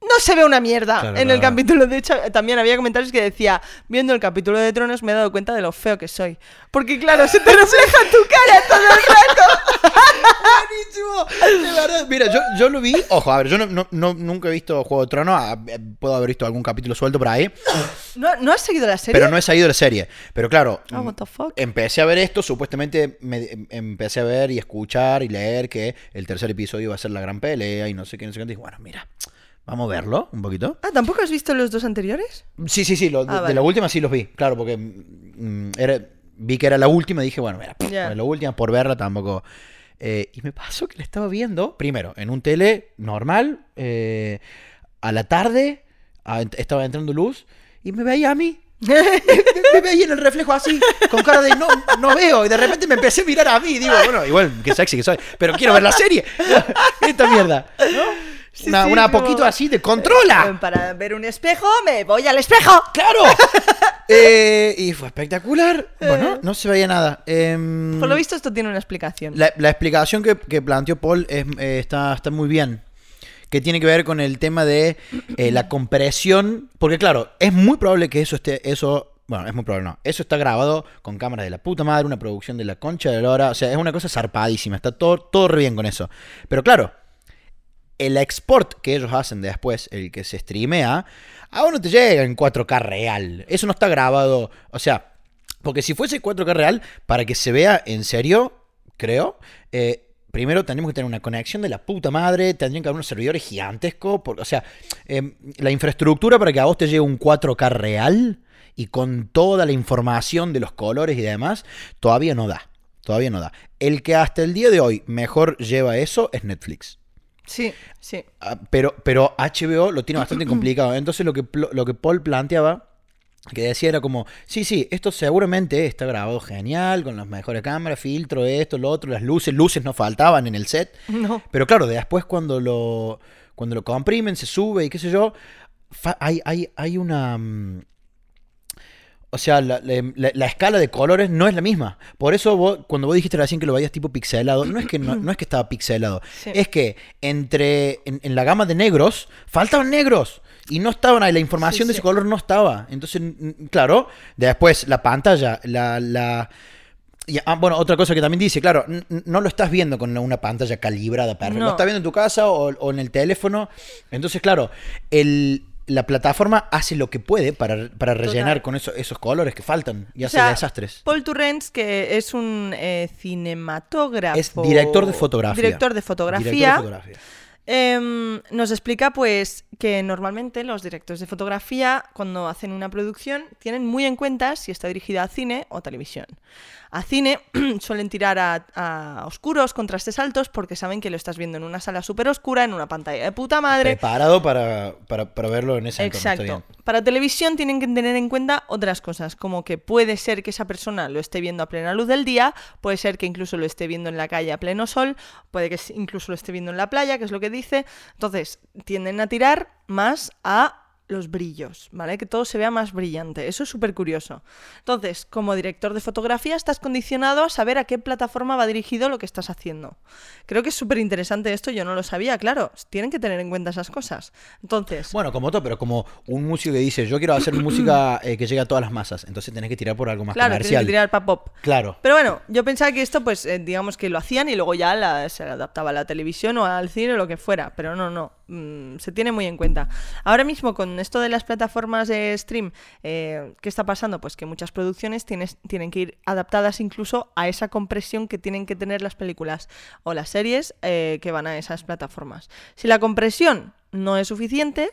no se ve una mierda Claro, en el claro. capítulo. De hecho, también había comentarios que decía, viendo el capítulo de Tronos me he dado cuenta de lo feo que soy. Porque claro, se te refleja en tu cara todo el rato. Buenísimo. De verdad. Mira, yo, yo lo vi. Ojo, a ver, yo no, no- no- nunca he visto Juego de Tronos. ah, eh, Puedo haber visto algún capítulo suelto por ahí. ¿No, ¿no has seguido la serie? Pero no he de la serie. Pero claro, Ah, what the fuck? empecé a ver esto. Supuestamente me, em- empecé a ver y escuchar y leer que el tercer episodio iba a ser la gran pelea y no sé qué, no sé qué. Y bueno, mira, vamos a verlo un poquito. Ah, ¿tampoco has visto los dos anteriores? Sí, sí, sí, lo- de, Ah, de vale. la última sí los vi, claro, porque mm, era, vi que era la última y dije, bueno, mira, Ya. bueno, la última por verla tampoco. Eh, y me pasó que la estaba viendo, primero, en un tele normal, eh, a la tarde, a- estaba entrando luz, y me veía a mí. me, me veía en el reflejo así, con cara de no, no veo, y de repente me empecé a mirar a mí, y digo, bueno, igual, qué sexy que soy, pero quiero ver la serie. Esta mierda, ¿no? Sí, una sí, una como- poquito así de controla. Eh, Para ver un espejo, me voy al espejo. ¡Claro! Eh, y fue espectacular. Bueno, no se veía nada. Em, Por lo visto, esto tiene una explicación. la, la explicación que, que planteó Paul es, eh, está, está muy bien. Que tiene que ver con el tema de eh, la compresión. Porque, claro, es muy probable que eso esté. Eso. Bueno, es muy probable, no. Eso está grabado con cámaras de la puta madre, una producción de la concha de la hora. O sea, es una cosa zarpadísima. Está todo, todo re bien con eso. Pero claro, el export que ellos hacen después, el que se streamea, aún no te llega en 4K real. Eso no está grabado. O sea, porque si fuese 4K real, para que se vea en serio, creo, eh, primero tendríamos que tener una conexión de la puta madre, tendrían que haber unos servidores gigantescos. por- o sea, eh, la infraestructura para que a vos te llegue un 4K real y con toda la información de los colores y demás, todavía no da. Todavía no da. El que hasta el día de hoy mejor lleva eso es Netflix. Sí, sí. Ah, Pero, pero HBO lo tiene bastante complicado. Entonces lo que, lo que Paul planteaba, que decía era como, sí, sí, esto seguramente está grabado genial, con las mejores cámaras, filtro, esto, lo otro, las luces, luces no faltaban en el set. No. Pero claro, después cuando lo, cuando lo comprimen, se sube y qué sé yo, hay, hay, hay una... O sea, la, la- la- la escala de colores no es la misma. Por eso vos, cuando vos dijiste recién que lo veías tipo pixelado, no es que, no, no es que estaba pixelado. Sí. Es que entre en, en la gama de negros, faltaban negros. Y no estaban ahí, la información Sí, de sí. ese color no estaba. Entonces, claro, después la pantalla, la... la y, ah, bueno, otra cosa que también dice, claro, no lo estás viendo con una pantalla calibrada, perfecto. No. Lo estás viendo en tu casa o, o en el teléfono. Entonces, claro, el, la plataforma hace lo que puede para, para rellenar Total. con eso- esos colores que faltan y O hace sea, desastres. Paul Turrens, que es un eh, cinematógrafo. Es director de fotografía. Director de fotografía. Director de fotografía. Em, nos explica pues que normalmente los directores de fotografía cuando hacen una producción tienen muy en cuenta si está dirigida a cine o televisión. A cine suelen tirar a, a oscuros, contrastes altos, porque saben que lo estás viendo en una sala súper oscura, en una pantalla de puta madre. Preparado para, para, para verlo en ese Exacto. Para televisión tienen que tener en cuenta otras cosas, como que puede ser que esa persona lo esté viendo a plena luz del día, puede ser que incluso lo esté viendo en la calle a pleno sol, puede que incluso lo esté viendo en la playa, que es lo que dice. Entonces, tienden a tirar más a los brillos, ¿vale? Que todo se vea más brillante. Eso es súper curioso. Entonces, como director de fotografía, estás condicionado a saber a qué plataforma va dirigido lo que estás haciendo. Creo que es súper interesante esto, yo no lo sabía, claro. Tienen que tener en cuenta esas cosas. Entonces, Bueno, como todo, pero como un músico que dice, yo quiero hacer música eh, que llegue a todas las masas, entonces tenés que tirar por algo más claro, tienes comercial. que tirar para pop. Claro. Pero bueno, yo pensaba que esto, pues, eh, digamos que lo hacían y luego ya la- se adaptaba a la televisión o al cine o lo que fuera. Pero no, no. mm, se tiene muy en cuenta. Ahora mismo, con esto de las plataformas de stream, eh, ¿qué está pasando? Pues que muchas producciones tienen que ir adaptadas incluso a esa compresión que tienen que tener las películas o las series eh, que van a esas plataformas. Si la compresión no es suficiente,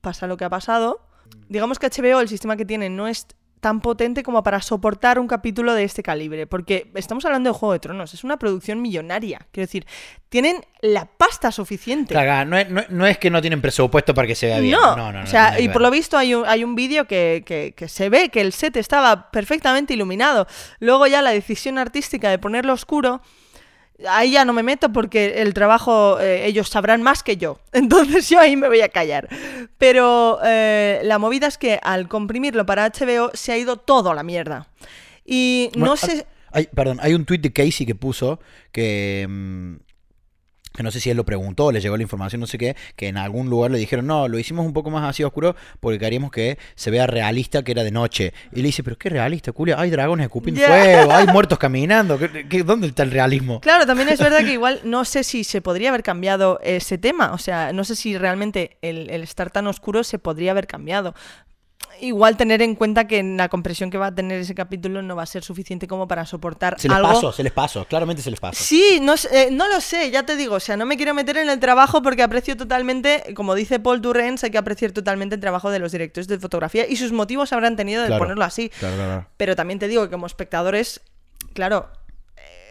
pasa lo que ha pasado. Digamos que HBO, el sistema que tiene, no es tan potente como para soportar un capítulo de este calibre, porque estamos hablando de Juego de Tronos, es una producción millonaria, quiero decir, tienen la pasta suficiente. Caga, no, es, no, no es que no tienen presupuesto para que se vea bien. No, No, no, no. o sea, y por lo visto hay un, hay un vídeo que, que- que se ve que el set estaba perfectamente iluminado. Luego ya la decisión artística de ponerlo oscuro, ahí ya no me meto porque el trabajo eh, ellos sabrán más que yo. Entonces yo ahí me voy a callar. Pero eh, la movida es que al comprimirlo para HBO se ha ido todo a la mierda. Y no Bueno, sé... Hay, perdón, hay un tuit de Casey que puso que, mm, que no sé si él lo preguntó, le llegó la información, no sé qué, que en algún lugar le dijeron, no, lo hicimos un poco más así oscuro porque queríamos que se vea realista que era de noche. Y le dice, pero qué realista, Julia, hay dragones escupiendo fuego, hay muertos caminando, ¿qué- qué- ¿dónde está el realismo? Claro, también es verdad que igual no sé si se podría haber cambiado ese tema. O sea, no sé si realmente el, el estar tan oscuro se podría haber cambiado. Igual tener en cuenta que la compresión que va a tener ese capítulo no va a ser suficiente como para soportar Se les algo. pasó, se les pasó, claramente se les pasó. Sí, no, eh, no lo sé, ya te digo, o sea, no me quiero meter en el trabajo porque aprecio totalmente, como dice Paul Turrens, hay que apreciar totalmente el trabajo de los directores de fotografía y sus motivos habrán tenido de Claro. ponerlo así. Claro, claro. Pero también te digo que como espectadores, claro,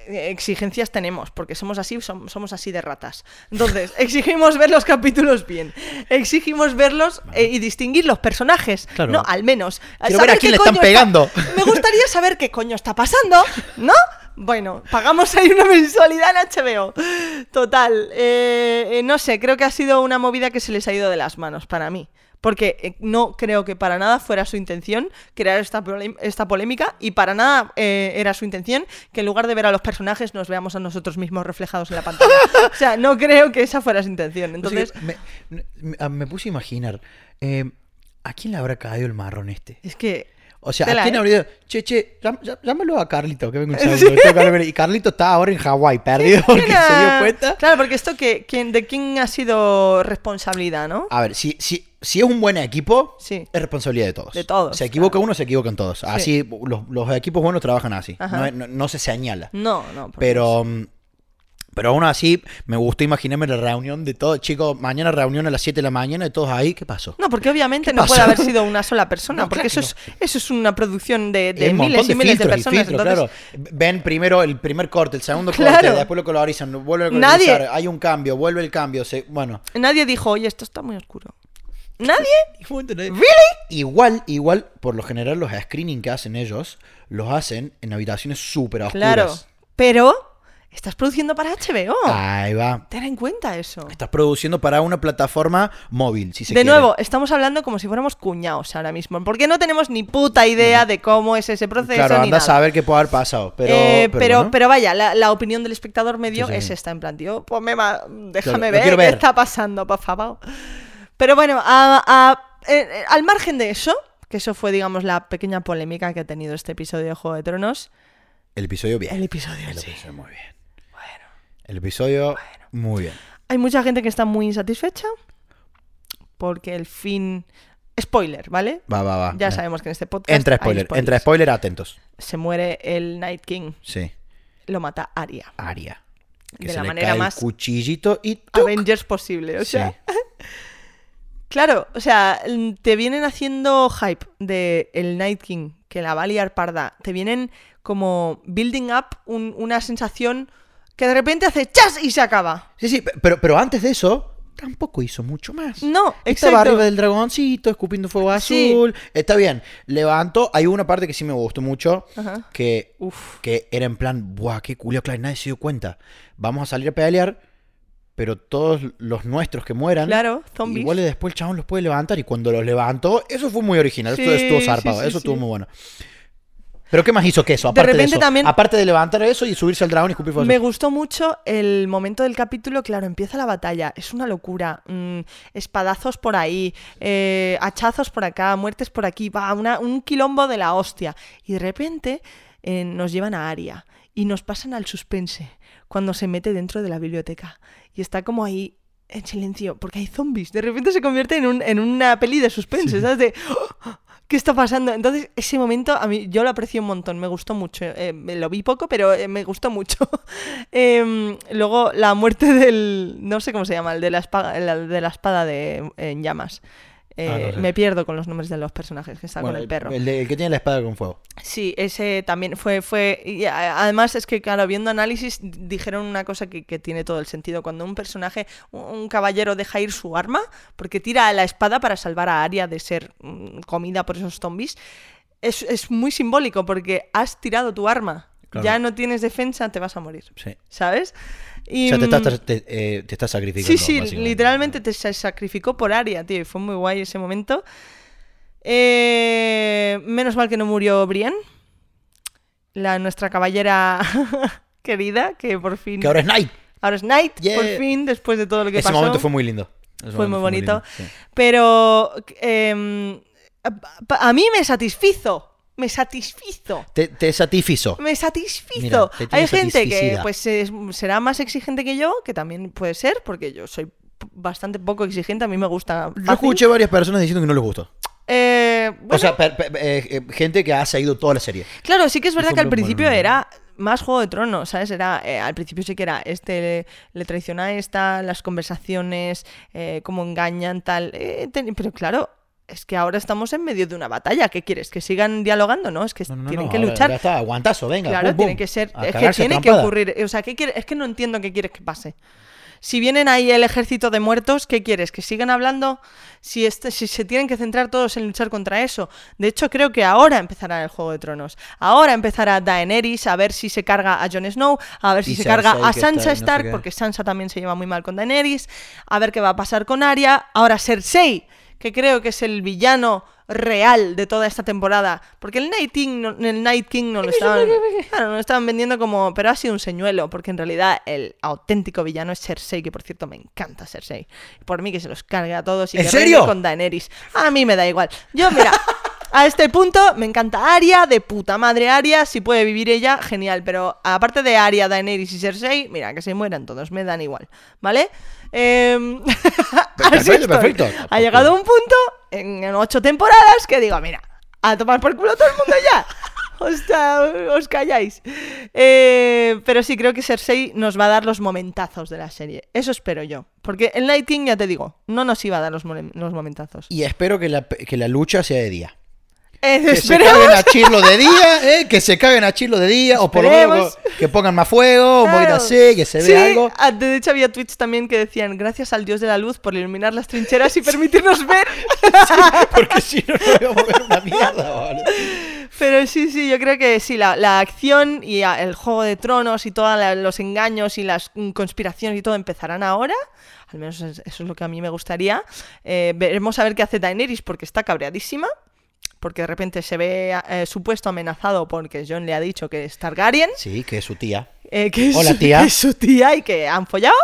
exigencias tenemos, porque somos así, som- somos así de ratas. Entonces, exigimos ver los capítulos bien, exigimos verlos eh, y distinguir los personajes. Claro. No, al menos. Quiero Saber ver a quién le están pegando. está- Me gustaría saber qué coño está pasando, ¿no? Bueno, pagamos ahí una mensualidad en HBO. Total, eh, eh, no sé, creo que ha sido una movida que se les ha ido de las manos para mí. Porque eh, no creo que para nada fuera su intención crear esta, esta polémica y para nada eh, era su intención que en lugar de ver a los personajes nos veamos a nosotros mismos reflejados en la pantalla. o sea, no creo que esa fuera su intención. Entonces, O sea, me, me- ah, me puse a imaginar, eh, ¿a quién le habrá caído el marrón este? es que... O sea, ¿a quién habría Che, che, llam- llámalo a Carlito, que venga un segundo. hablar- Y Carlito está ahora en Hawái, perdido porque se dio cuenta. Claro, porque esto que, quién- de quién ha sido responsabilidad, ¿no? A ver, si, si, si es un buen equipo, Sí. es responsabilidad de todos. De todos, Se equivoca uno, se equivocan todos. Así, los, los equipos buenos trabajan así. No, no- no se señala. No, no. Pero, pero aún así, me gustó imaginarme la reunión de todos. Chicos, mañana reunión a las 7 de la mañana de todos ahí. ¿Qué pasó? No, porque obviamente ¿Qué no puede haber sido una sola persona, No, porque claro eso, es, eso es una producción de, miles y miles de personas. filtros, entonces, claro. Ven primero el primer corte, el segundo corte, después lo colorizan, vuelve a Nadie- colorizar, hay un cambio, vuelve el cambio. se- bueno, nadie dijo, oye, esto está muy oscuro. ¿Nadie? ¿Really? Igual, igual, por lo general, los screening que hacen ellos, los hacen en habitaciones súper oscuras. Claro. Pero estás produciendo para HBO. Ahí va. Ten en cuenta eso. Estás produciendo para una plataforma móvil, si se De quiere. nuevo, estamos hablando como si fuéramos cuñados ahora mismo, porque no tenemos ni puta idea de cómo es ese proceso. Claro, ni anda a saber qué puede haber pasado. Pero, Eh, pero, pero vaya, la, la opinión del espectador medio Sí, sí. es esta, en plan, tío, ponme ma- déjame Claro, ver qué está pasando, por favor. Pero bueno, a- a- eh, eh, al margen de eso, que eso fue, digamos, la pequeña polémica que ha tenido este episodio de Juego de Tronos, El episodio bien. el episodio El sí. episodio muy bien. El episodio muy bien. hay mucha gente que está muy insatisfecha porque el fin... Spoiler, ¿vale? Va, va, va. Ya Eh, sabemos que en este podcast Entra spoiler, entra spoiler, atentos. Se muere el Night King. Sí. Lo mata. Aria. Que De se la le manera cae más el cuchillito y ¡tuc! Avengers posible. O Sí. sea, claro, o sea, te vienen haciendo hype de el Night King, que la va a liar parda. Te vienen como building up un- una sensación que de repente hace chas y se acaba. Sí, sí, pero, pero antes de eso, tampoco hizo mucho más. No, Estaba exacto. arriba del dragoncito, escupiendo fuego Sí. azul. Está bien. Levantó. Hay una parte que sí me gustó mucho. Ajá. Que, Uf. que era en plan, buah, qué culio, claro, nadie se dio cuenta. Vamos a salir a pelear, pero todos los nuestros que mueran. Claro, zombies. Igual después el chabón los puede levantar. Y cuando los levantó, eso fue muy original. Esto Sí, estuvo sí, zarpado. sí, eso estuvo muy bueno. Pero ¿qué más hizo que eso? Aparte de, repente eso? también- Aparte de levantar eso y subirse al dragón y escupir fuego Me gustó mucho el momento del capítulo, claro, empieza la batalla, es una locura, mm, espadazos por ahí, eh, hachazos por acá, muertes por aquí, va, una- un quilombo de la hostia. Y de repente eh, nos llevan a Aria y nos pasan al suspense cuando se mete dentro de la biblioteca y está como ahí en silencio porque hay zombies. De repente se convierte en, un- en una peli de suspense, ¿sabes? De, "Oh, ¿Qué está pasando? Entonces, ese momento a mí yo lo aprecio un montón, me gustó mucho. Eh, lo vi poco, pero eh, me gustó mucho. Em, luego, la muerte del. No sé cómo se llama, el de la espada, el de, la espada de, en llamas. Eh, Ah, no sé. Me pierdo con los nombres de los personajes que está Bueno, con el perro. El, de- el que tiene la espada con fuego. Sí, ese también fue, fue, y a- además es que claro, viendo análisis dijeron una cosa que, que tiene todo el sentido. Cuando un personaje, un, un caballero deja ir su arma, porque tira la espada para salvar a Arya de ser mm, comida por esos zombies, es, es muy simbólico porque has tirado tu arma. Claro. Ya no tienes defensa, te vas a morir. Sí. ¿Sabes? Y, o sea, te mm, estás, te, eh, te estás sacrificando. Sí, sí, literalmente te sa- sacrificó por Aria, tío, y fue muy guay ese momento. Eh, menos mal que no murió Brienne, la nuestra caballera querida, que por fin... Que ahora es Night. ahora es Night, Yeah. por fin, después de todo lo que Ese pasó. momento fue muy lindo. Ese Fue muy bonito. lindo, sí. Pero em, a, a mí me satisfizo, me satisfizo. Te, te satisfizo. Me satisfizo. Mira, Hay gente que pues es- será más exigente que yo, que también puede ser, porque yo soy bastante poco exigente, a mí me gusta. Yo fácil. escuché varias personas diciendo que no les gustó. Eh, bueno, O sea, per- per- eh, eh, gente que ha seguido toda la serie. claro, sí que es verdad que al principio bueno. era más Juego de Tronos, ¿sabes? Era, eh, al principio sí que era, este le, le traiciona a esta, las conversaciones, cómo engañan, tal. ten- pero claro, es que ahora estamos en medio de una batalla. ¿Qué quieres? ¿Que sigan dialogando? No, es que No, no, no, tienen no, que luchar. Ya está, aguantazo, venga. Claro, pum, tiene pum. que ser. A Es que tiene que ocurrir. O sea, ¿qué quiere- es que no entiendo qué quieres que pase. Si vienen ahí el ejército de muertos, ¿qué quieres? ¿Que sigan hablando? Si, este, si se tienen que centrar todos en luchar contra eso. De hecho, creo que ahora empezará el Juego de Tronos. Ahora empezará Daenerys a ver si se carga a Jon Snow, a ver si Y se carga a Sansa no sé Stark, porque Sansa también se lleva muy mal con Daenerys, a ver qué va a pasar con Arya. Ahora Cersei, que creo que es el villano real de toda esta temporada, porque el Night King no, el Night King no lo estaban, claro, no lo estaban vendiendo como, pero ha sido un señuelo, porque en realidad el auténtico villano es Cersei, que por cierto me encanta Cersei. Por mí que se los cargue a todos y ¿En que serio? con Daenerys. A mí me da igual. Yo, mira, a este punto me encanta Arya, de puta madre Arya, si puede vivir ella, genial, pero aparte de Arya, Daenerys y Cersei, mira, que se mueran todos, me dan igual, ¿vale? Em, Perfecto, perfecto. Ha llegado un punto en, en ocho temporadas que digo, mira, a tomar por culo todo el mundo ya. Os, os calláis. Eh, pero sí, creo que Cersei nos va a dar los momentazos de la serie. Eso espero yo. Porque el Night King, ya te digo, no nos iba a dar los, los momentazos. Y espero que la, que la lucha sea de día. Eh, Que se caguen a Chirlo de día, ¿eh? Que se caguen a Chirlo de día, o por lo menos que pongan más fuego, un poquito Claro. así, que se Sí, vea algo. ah, de hecho había tweets también que decían gracias al dios de la luz por iluminar las trincheras y permitirnos ver. Porque si no, no vamos a ver una mierda, boludo. Pero sí, sí, yo creo que sí, la, la acción y a- el juego de tronos y todos los engaños y las mm, conspiraciones y todo empezarán ahora. Al menos es- eso es lo que a mí me gustaría. Eh, veremos a ver qué hace Daenerys porque está cabreadísima. Porque de repente se ve eh, supuesto amenazado porque John le ha dicho que es Targaryen. Sí, que es su tía. eh, que es, Hola, tía. que es su tía y que han follado.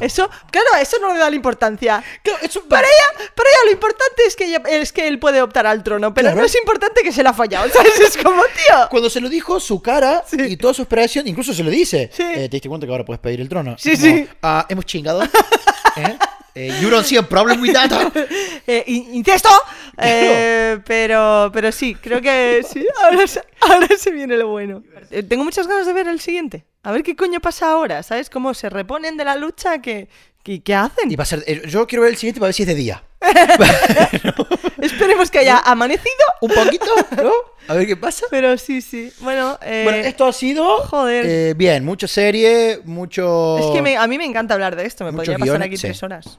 Eso, claro, eso no le da la importancia. Claro, eso- Para ella, para ella lo importante es que, ella- es que él puede optar al trono, pero Claro. no es importante que se la ha follado, ¿sabes? Es como, tío. Cuando se lo dijo, su cara y toda su expresión, incluso se lo dice. Sí. Eh, ¿Te diste cuenta que ahora puedes pedir el trono? Sí, como, sí. "Ah, hemos chingado. ¿Eh? Eh, you don't see a problem with that. Eh, in- incesto. Eh, pero, pero sí, creo que sí. Ahora, se- ahora se viene lo bueno. Eh, tengo muchas ganas de ver el siguiente. A ver qué coño pasa ahora. ¿Sabes? Cómo se reponen de la lucha. ¿Qué, qué, qué hacen? Y va a ser, yo quiero ver el siguiente para ver si es de día. Esperemos que haya amanecido. Un poquito, ¿no? A ver qué pasa. Pero sí, sí. Bueno, eh, Bueno, esto ha sido. joder. eh, bien, mucha serie, mucho. es que me- a mí me encanta hablar de esto. Me podría pasar guiones, aquí sí. tres horas.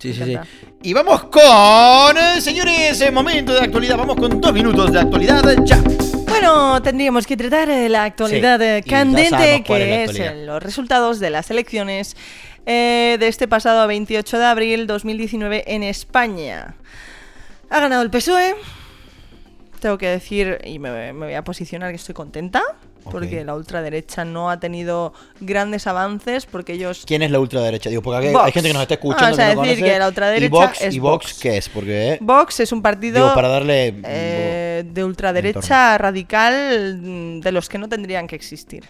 Sí, sí, sí. Y vamos con. eh, Señores, eh, momento de actualidad. Vamos con dos minutos de actualidad ya. Bueno, tendríamos que tratar eh, la actualidad Sí, candente, que es los resultados de las elecciones eh, de este pasado 28 de abril 2019 en España. Ha ganado el PSOE. Tengo que decir, y me, me voy a posicionar que estoy contenta, porque Ok. la ultraderecha no ha tenido grandes avances, porque ellos... ¿Quién es la ultraderecha? Digo, porque hay- Vox. hay gente que nos está escuchando. Vamos a que no decir conoce. que la ultraderecha ¿Y Vox, es ¿y Vox, Vox. qué es? Porque. Vox es un partido... Digo, para darle. eh, de ultraderecha radical mm, de los que no tendrían que existir.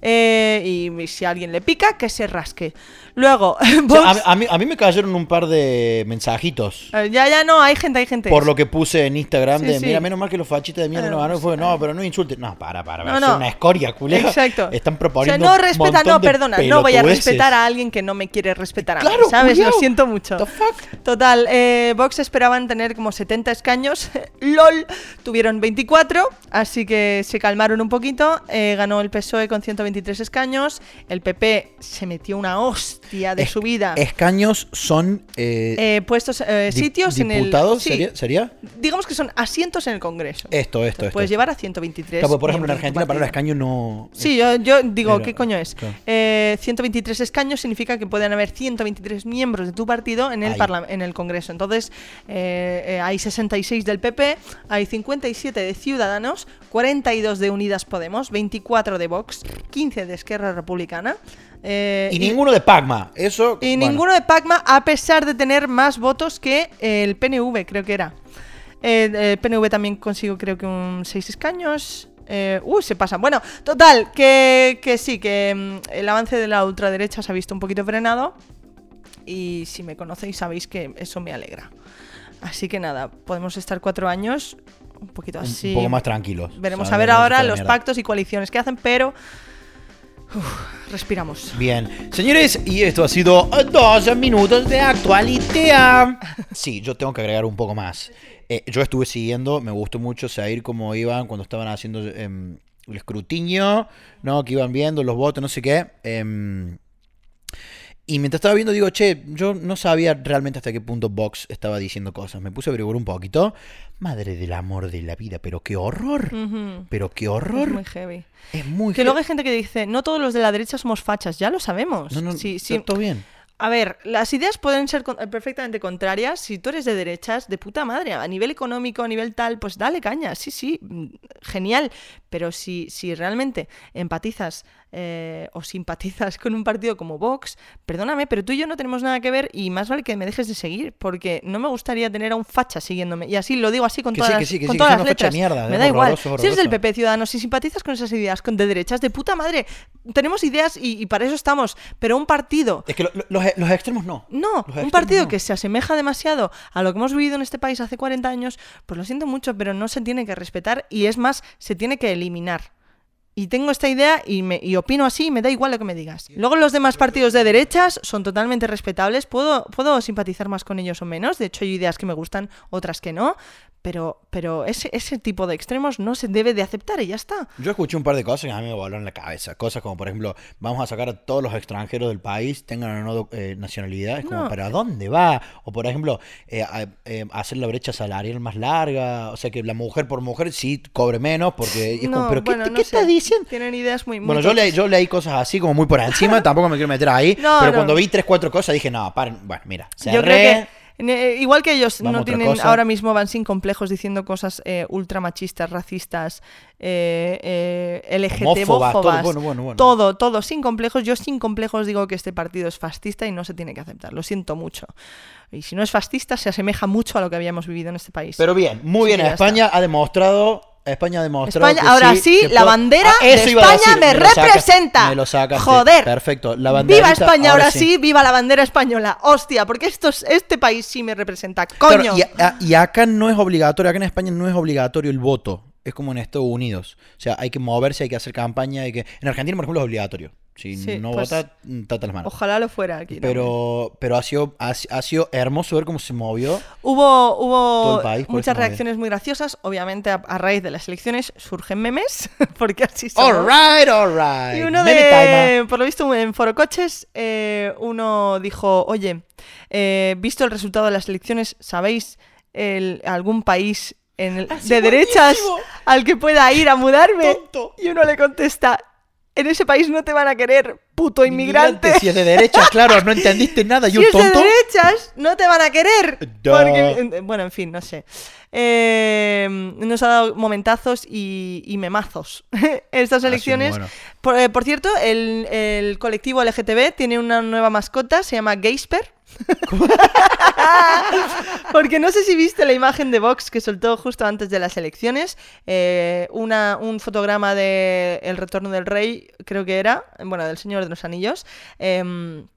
Eh, y si alguien le pica, que se rasque. Luego, a, mí, a, mí, me cayeron un par de mensajitos. Eh, ya, ya, no, hay gente, hay gente. Por lo que puse en Instagram de, mira, menos mal que los fachitas de mierda no, eh, no, no, no, pero no insulten. No, para, para, no, es una escoria, culera. Exacto. Están proponiendo. O sea, no respeta, no, perdona, no voy a respetar a alguien que no me quiere respetar a mí, claro, ¿sabes? Lo siento mucho. The fuck? Total, eh, Vox esperaban tener como 70 escaños. LOL tuvieron 24, así que se calmaron un poquito. ganó el PSOE con 120 23 escaños. El PP se metió una hostia de es, subida. Escaños son. Eh, eh, puestos, eh, sitios diputados, sería, Digamos que son asientos en el Congreso. Esto, esto, Entonces. Puedes llevar a 123. Por ejemplo, en Argentina la palabra escaño no. Sí, yo, digo, ¿qué coño es? 123 escaños significa que pueden haber 123 miembros de tu partido en el, en el Congreso. Entonces, hay 66 del PP, hay 57 de Ciudadanos, 42 de Unidas Podemos, 24 de Vox, 15 de Esquerra Republicana. eh, Y ninguno de Pacma. Eso. y bueno. ninguno de Pacma, a pesar de tener más votos que el PNV, creo que era. Eh, el PNV también consiguió, creo que un 6 escaños. Eh, uh, se pasan. Bueno, total, que, que sí, que mm, el avance de la ultraderecha se ha visto un poquito frenado. Y si me conocéis, sabéis que eso me alegra. Así que nada, podemos estar cuatro años un poquito así. Un poco más tranquilos. Veremos O sea, a ver ahora los mierda. pactos y coaliciones que hacen, pero. Respiramos. Bien, señores, y esto ha sido dos minutos de actualidad. Sí, yo tengo que agregar un poco más. Eh, yo estuve siguiendo, me gustó mucho seguir cómo iban cuando estaban haciendo em, el escrutinio, ¿no? Que iban viendo los votos, no sé qué. em, y mientras estaba viendo, digo, che, yo no sabía realmente hasta qué punto Vox estaba diciendo cosas. Me puse a averiguar un poquito. Madre del amor de la vida, pero qué horror. Pero qué Es horror. muy heavy. Es muy Que luego hay gente que dice, no todos los de la derecha somos fachas, ya lo sabemos. No, no, Sí, sí. todo bien. A ver, las ideas pueden ser perfectamente contrarias. Si tú eres de derechas, de puta madre, a nivel económico, a nivel tal, pues dale caña, sí, sí, mm, genial. Pero si, si realmente empatizas eh, o simpatizas con un partido como Vox, perdóname, pero tú y yo no tenemos nada que ver y más vale que me dejes de seguir, porque no me gustaría tener a un facha siguiéndome. Y así lo digo así con Que todas sí, que las, sí, que con sí, todas las letras. mierda, me es da igual. horroroso, Si eres del. PP Ciudadanos, si simpatizas con esas ideas con de derechas, de puta madre, tenemos ideas y, y para eso estamos. Pero un partido Es que lo- lo- los, los extremos no. no, un partido no. que se asemeja demasiado a lo que hemos vivido en este país hace 40 años, pues lo siento mucho, pero no se tiene que respetar y es más, se tiene que eliminar. Y tengo esta idea y, me, y opino así y me da igual lo que me digas. Luego los demás partidos de derechas son totalmente respetables, puedo, puedo simpatizar más con ellos o menos, de hecho hay ideas que me gustan, otras que no, pero, pero ese, ese tipo de extremos no se debe de aceptar y ya está. Yo escuché un par de cosas que a mí me volaron la cabeza. Cosas como, por ejemplo, vamos a sacar a todos los extranjeros del país, tengan o no eh, nacionalidad. Es como, No. ¿para dónde va? O, por ejemplo, eh, a- eh, hacer la brecha salarial más larga. O sea, que la mujer por mujer sí cobre menos. Porque y es como, No, ¿pero qué, bueno, no qué diciendo? Tienen ideas muy... muy Bueno, yo, le, yo leí cosas así como muy por encima, tampoco me quiero meter ahí. Pero cuando vi tres, cuatro cosas dije, no, paren, bueno, mira, cerré. Yo creo que igual que ellos Vamos no tienen cosa. ahora mismo van sin complejos diciendo cosas eh, ultra machistas, racistas, eh, eh, todo, bueno, bueno, bueno. todo, todo sin complejos. Yo sin complejos digo que este partido es fascista y no se tiene que aceptar. Lo siento mucho. Y si no es fascista se asemeja mucho a lo que habíamos vivido en este país. Pero bien, muy Sí, bien. España ha demostrado España demostró España, que ahora sí, sí, que la bandera Ah, de España decir, me, representa. me lo sacaste. Joder. Perfecto. La Viva España, ahora, sí. sí, viva la bandera española. Hostia, porque esto es- este país sí me representa. Claro, Coño. y, a- y acá no es obligatorio, acá en España no es obligatorio el voto. Es como en Estados Unidos. O sea, hay que moverse, hay que hacer campaña. Hay que... En Argentina, por ejemplo, es obligatorio. Si Sí, no pues, vota, tata las manos. Ojalá lo fuera aquí. Pero, pero ha, sido, ha, ha sido hermoso ver cómo se movió. Hubo, hubo país muchas reacciones muy graciosas. Obviamente, a, a raíz de las elecciones surgen memes, porque así son. Alright, alright. Y uno Meme de, por lo visto en Foro Coches, eh, uno dijo, oye, eh, visto el resultado de las elecciones, ¿sabéis el- algún país en el- Ah, de derechas buenísimo. al que pueda ir a mudarme? Tonto. Y uno le contesta, en ese país no te van a querer, puto inmigrante. Si es de derecha, claro, no entendiste nada. Y Si un es de tonto. derechas, no te van a querer. Porque, en- bueno, en fin, no sé. Eh, nos ha dado momentazos y, y memazos estas sido elecciones. bueno. Por, eh, por cierto, el, el colectivo LGTB tiene una nueva mascota, se llama Gaysper. Porque no sé si viste la imagen de Vox que soltó justo antes de las elecciones. eh, una, un fotograma de El Retorno del Rey, creo que era, bueno, del Señor de los Anillos. em,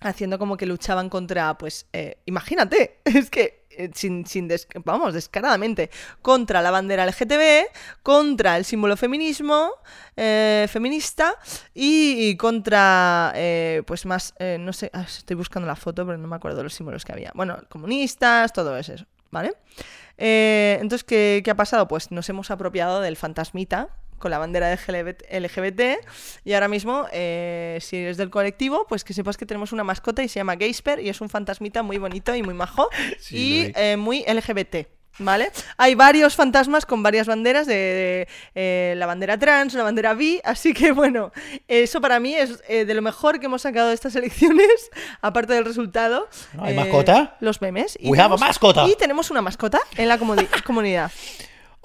haciendo como que luchaban contra, pues, eh, imagínate, es que, sin, sin vamos, descaradamente, contra la bandera LGTB, contra el símbolo feminismo, eh, feminista, y, contra, eh, pues más, eh, no sé, ah, estoy buscando la foto, pero no me acuerdo los símbolos que había. Bueno, comunistas, todo eso, ¿vale? Eh, entonces, ¿qué, qué ha pasado? Pues nos hemos apropiado del fantasmita con la bandera de LGBT, y ahora mismo, eh, si eres del colectivo, pues que sepas que tenemos una mascota y se llama Gaysper y es un fantasmita muy bonito y muy majo Sí, y eh, muy LGBT. ¿Vale? Hay varios fantasmas con varias banderas de, de, eh, la bandera trans, la bandera bi, así que bueno, eso para mí es eh, de lo mejor que hemos sacado de estas elecciones, aparte del resultado. ¿No hay eh, mascota? Los memes. We have a mascota. Y tenemos una mascota en la comuni- comunidad.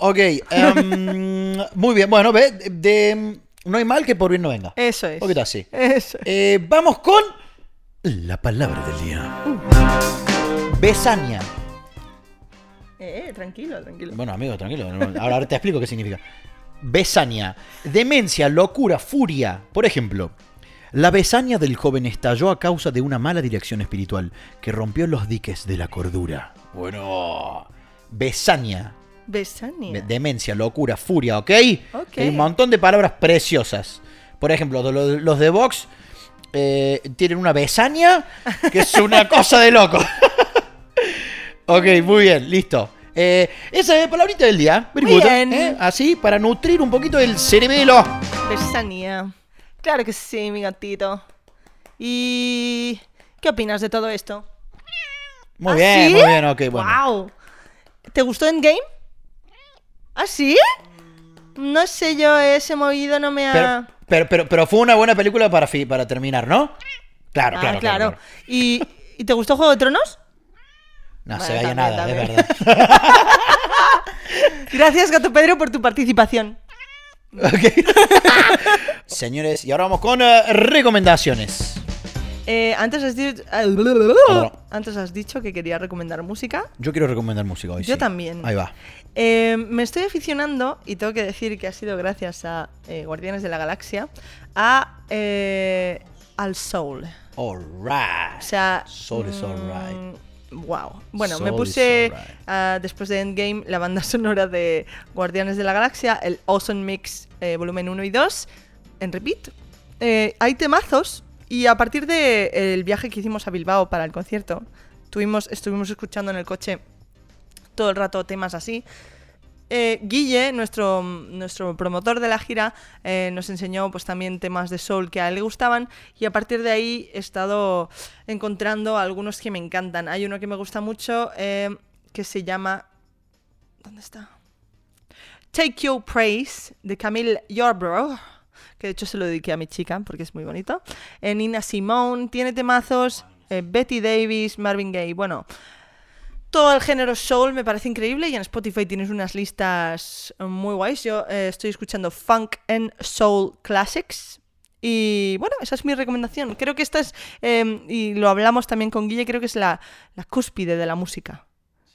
Ok, em, muy bien. Bueno, ve, de, de- no hay mal que por bien no venga. Eso es. Un poquito así. Eso es. Eh, vamos con la palabra del día. Besania. Eh, eh, tranquilo, tranquilo. Bueno, amigo, tranquilo. Ahora, ahora te explico qué significa. Besania. Demencia, locura, furia. Por ejemplo, la besania del joven estalló a causa de una mala dirección espiritual que rompió los diques de la cordura. Bueno, besania. Besania. De- Demencia, locura, furia, ¿ok? Ok. Hay un montón de palabras preciosas. Por ejemplo, lo- lo- los de Vox eh, tienen una besania que es una cosa de loco. ok, muy bien, listo. Eh, esa es la palabrita del día. Good, Bien. ¿eh? Así, para nutrir un poquito el cerebelo. Besania. Claro que sí, mi gatito. ¿Y qué opinas de todo esto? Muy ¿Ah, bien, sí? muy bien, ok, bueno. Wow. ¿Te gustó Endgame? ¿Ah, sí? No sé yo, ese movido no me ha... Pero, pero, pero, pero fue una buena película para, fi- para terminar, ¿no? Claro, Ah, claro, claro. claro. ¿Y, ¿Y te gustó Juego de Tronos? No Bueno, se también, nada, también. es verdad. Gracias, Gato Pedro, por tu participación. Ok. Señores, y ahora vamos con eh, recomendaciones. Eh, antes, has dicho, antes has dicho que quería recomendar música. Yo quiero recomendar música hoy. Yo sí. también. Ahí va. Eh, me estoy aficionando, y tengo que decir que ha sido gracias a eh, Guardianes de la Galaxia, a, al Soul. O Alright. sea. Soul is alright. Wow. Bueno, me puse ah, después de Endgame la banda sonora de Guardianes de la Galaxia, el Awesome Mix volumen 1 y 2, en repeat. Hay temazos y a partir del viaje que hicimos a Bilbao para el concierto, tuvimos, estuvimos escuchando en el coche todo el rato temas así. Eh, Guille, nuestro, nuestro promotor de la gira, eh, nos enseñó pues también temas de soul que a él le gustaban y a partir de ahí he estado encontrando algunos que me encantan. Hay uno que me gusta mucho eh, que se llama... ¿Dónde está? Take Your Praise de Camille Yarbrough, que de hecho se lo dediqué a mi chica porque es muy bonito. Eh, Nina Simone tiene temazos, eh, Betty Davis, Marvin Gaye, bueno, todo el género soul me parece increíble y en Spotify tienes unas listas muy guays. Yo eh, estoy escuchando Funk and Soul Classics. Y bueno, esa es mi recomendación. Creo que esta es, eh, y lo hablamos también con Guille, creo que es la, la cúspide de la música.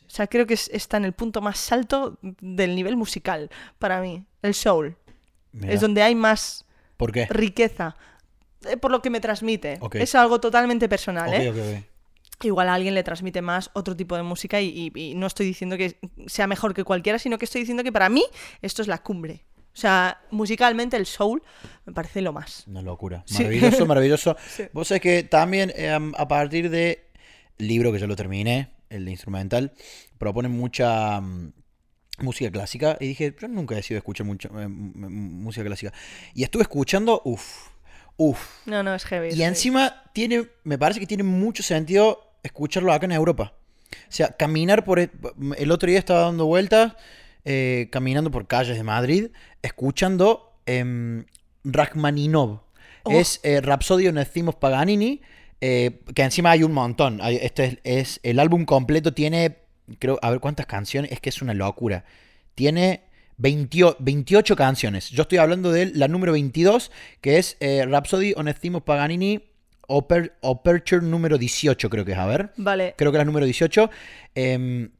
O sea, creo que es- está en el punto más alto del nivel musical para mí. El soul. Mira. Es donde hay más ¿Por qué? riqueza. eh, Por lo que me transmite. Es algo totalmente personal, ¿eh? Igual a alguien le transmite más otro tipo de música y, y- y no estoy diciendo que sea mejor que cualquiera, sino que estoy diciendo que para mí esto es la cumbre. O sea, musicalmente el soul me parece lo más. Una locura. Sí. Maravilloso, maravilloso. Sí. Vos sabés que también em, a partir de libro que ya lo terminé, el de instrumental, proponen mucha mm, música clásica y dije, yo nunca he decidido escuchar mucho, eh, música clásica. Y estuve escuchando, uff, uff. No, no, es heavy. Y heavy. encima tiene, me parece que tiene mucho sentido escucharlo acá en Europa. O sea, caminar por... El, el otro día estaba dando vueltas, eh, caminando por calles de Madrid, escuchando em, Rachmaninov. Oh. Es eh, Theme of Paganini, eh, que encima hay un montón. Este es, es- el álbum completo tiene, creo, a ver cuántas canciones, es que es una locura. Tiene 20 28 canciones. Yo estoy hablando de la número 22, que es eh, Rhapsody on a Theme of Paganini, Oper- Aperture número 18, creo que es. A ver. Vale. Creo que es la número 18. Em,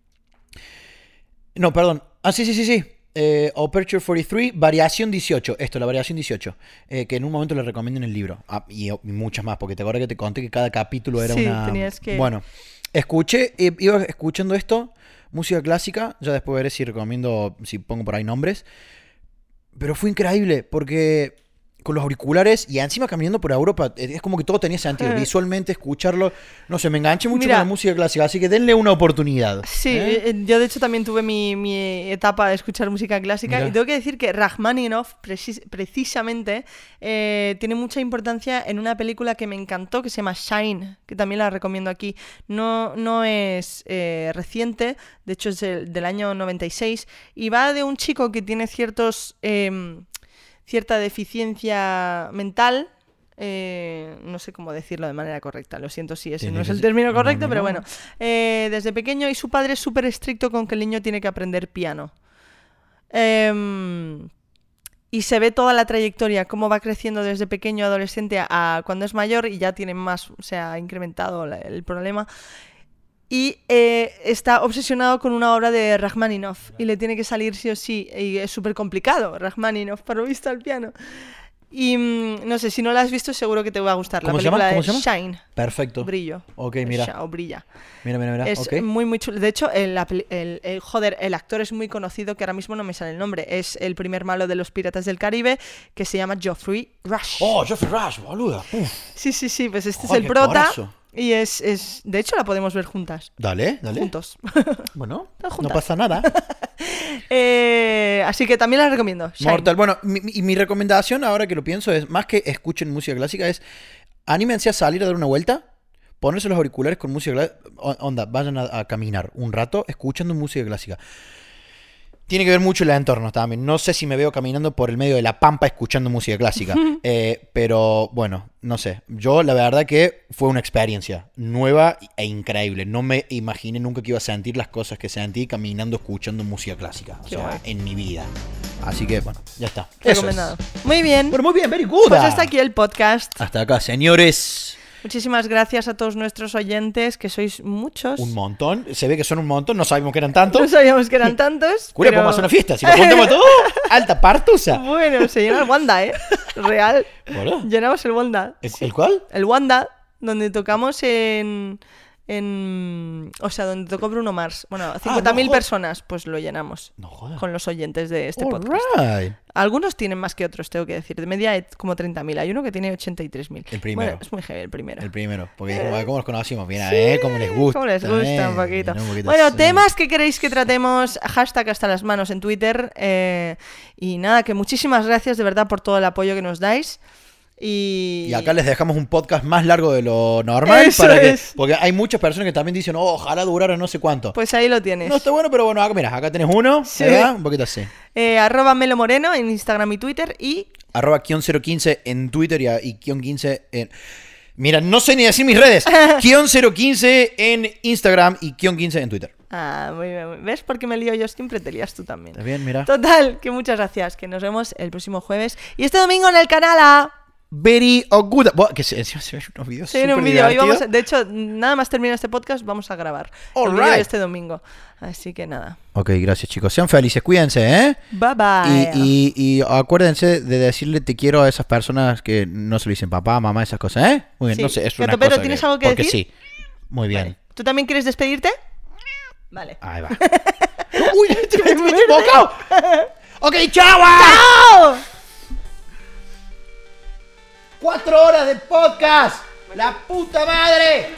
no, perdón. Ah, sí, sí, sí, sí. Eh, Aperture 43, variación 18. Esto, la variación 18. eh, que en un momento le recomiendo en el libro. Ah, y, y muchas más, porque te acuerdas que te conté que cada capítulo era Sí, una. tenías que- Bueno, escuché, eh, iba escuchando esto, música clásica. Ya después veré si recomiendo, si pongo por ahí nombres. Pero fue increíble, porque con los auriculares y encima caminando por Europa, eh, es como que todo tenía sentido. Visualmente, escucharlo. No sé, me enganché mucho Mira. con la música clásica, así que denle una oportunidad. Sí, ¿eh? eh, yo de hecho también tuve mi, mi etapa de escuchar música clásica Mira. y tengo que decir que Rachmaninoff precis- precisamente eh, tiene mucha importancia en una película que me encantó que se llama Shine, que también la recomiendo aquí. No, no es eh, reciente, de hecho es del, del año 96 y va de un chico que tiene ciertos... cierta deficiencia mental. eh, no sé cómo decirlo de manera correcta, lo siento si ese no es el término no, correcto, no, pero no. bueno. Eh, desde pequeño y su padre es súper estricto con que el niño tiene que aprender piano. Em, y se ve toda la trayectoria, cómo va creciendo desde pequeño adolescente a, a cuando es mayor y ya tiene más, se ha incrementado la- el problema. Y eh, está obsesionado con una obra de Rachmaninoff y le tiene que salir sí o sí. Y es súper complicado, Rachmaninoff, para visto al piano. Y mm, no sé, si no la has visto, seguro que te va a gustar. La película ¿Cómo de? Shine, Perfecto. Brillo. Ok, mira. O brilla. Mira, mira, mira. Es muy, muy chulo. De hecho, el, el- el- joder, el actor es muy conocido, que ahora mismo no me sale el nombre. Es el primer malo de los Piratas del Caribe, que se llama Geoffrey Rush. Oh, Geoffrey Rush, boluda. Uf. Sí, sí, sí, pues este Joder, es el prota. Y es, es. De hecho, la podemos ver juntas. Dale, dale. Juntos. Bueno, no pasa nada. Eh, así que también la recomiendo. Shine. Mortal. Bueno, mi, mi- y mi recomendación ahora que lo pienso es, más que escuchen música clásica, es anímense a salir a dar una vuelta, ponerse los auriculares con música clásica. Onda, vayan a, a caminar un rato escuchando música clásica. Tiene que ver mucho el entorno también. No sé si me veo caminando por el medio de la pampa escuchando música clásica. Eh, pero bueno, no sé. Yo la verdad que fue una experiencia nueva e increíble. No me imaginé nunca que iba a sentir las cosas que sentí caminando escuchando música clásica. O Qué sea, guay. en mi vida. Así que bueno, ya está. Eso es. Muy bien. Bueno, muy bien, very good. Pues hasta aquí el podcast. Hasta acá, señores. Muchísimas gracias a todos nuestros oyentes, que sois muchos. Un montón. Se ve que son un montón. No sabíamos que eran tantos. No sabíamos que eran tantos. Cura, pero- podemos una fiesta. Si lo juntamos todo, alta partusa. Bueno, se llena el Wanda, ¿eh? Real. Bueno, Llenamos el Wanda. ¿El, el cuál? El Wanda, donde tocamos en. En o sea, donde tocó Bruno Mars. Bueno, 50.000 no jodas. personas, pues lo llenamos. No. Con los oyentes de este podcast. Algunos tienen más que otros, tengo que decir. De media hay como 30.000. Hay uno que tiene 83.000. El primero. Bueno, es muy heavy el primero. El primero. Porque dijimos, ¿cómo los conocimos? Bien, ¿eh? ¿Cómo les gusta? ¿Cómo les gusta eh? un poquito? Bien, un poquito Bueno, temas que queréis que tratemos, hashtag hasta las manos en Twitter. eh, y nada, que muchísimas gracias de verdad por todo el apoyo que nos dais. Y, Y acá les dejamos un podcast más largo de lo normal. Para que, porque hay muchas personas que también dicen, oh, ojalá durara no sé cuánto. Pues ahí lo tienes. no está bueno, pero bueno, acá, mira, acá tenés uno, Sí. ¿verdad? Un poquito así. Eh, arroba Melo Moreno en Instagram y Twitter y Arroba Kion015 en Twitter y, y Kion15 en... Mira, no sé ni decir mis redes. Kion015 en Instagram y Kion15 en Twitter. Ah, muy bien. muy bien. ¿Ves por qué me lío yo siempre? Te lías tú también. ¿Está bien? Mira. Total, que muchas gracias. Que nos vemos el próximo jueves. Y este domingo en el canal A. very good. Buah, que se, encima se ven unos videos Sí, en un vídeo. Hoy vamos a- de hecho, nada más termina este podcast, vamos a grabar All el right. este domingo. Así que nada. Ok, gracias chicos. Sean felices, cuídense, ¿eh? Bye bye. Y, y, y acuérdense de decirle te quiero a esas personas que no se lo dicen papá, mamá, esas cosas, ¿eh? Muy bien, Sí. no sé, es una Gato Pero, cosa ¿tienes algo que porque decir? sí. Muy bien. Vale. ¿Tú también quieres despedirte? Vale. Ahí va. ¡Uy! ¡Te he equivocado! ¡Ok, chao! ¡Chao! ¡Cuatro horas de podcast! ¡La puta madre!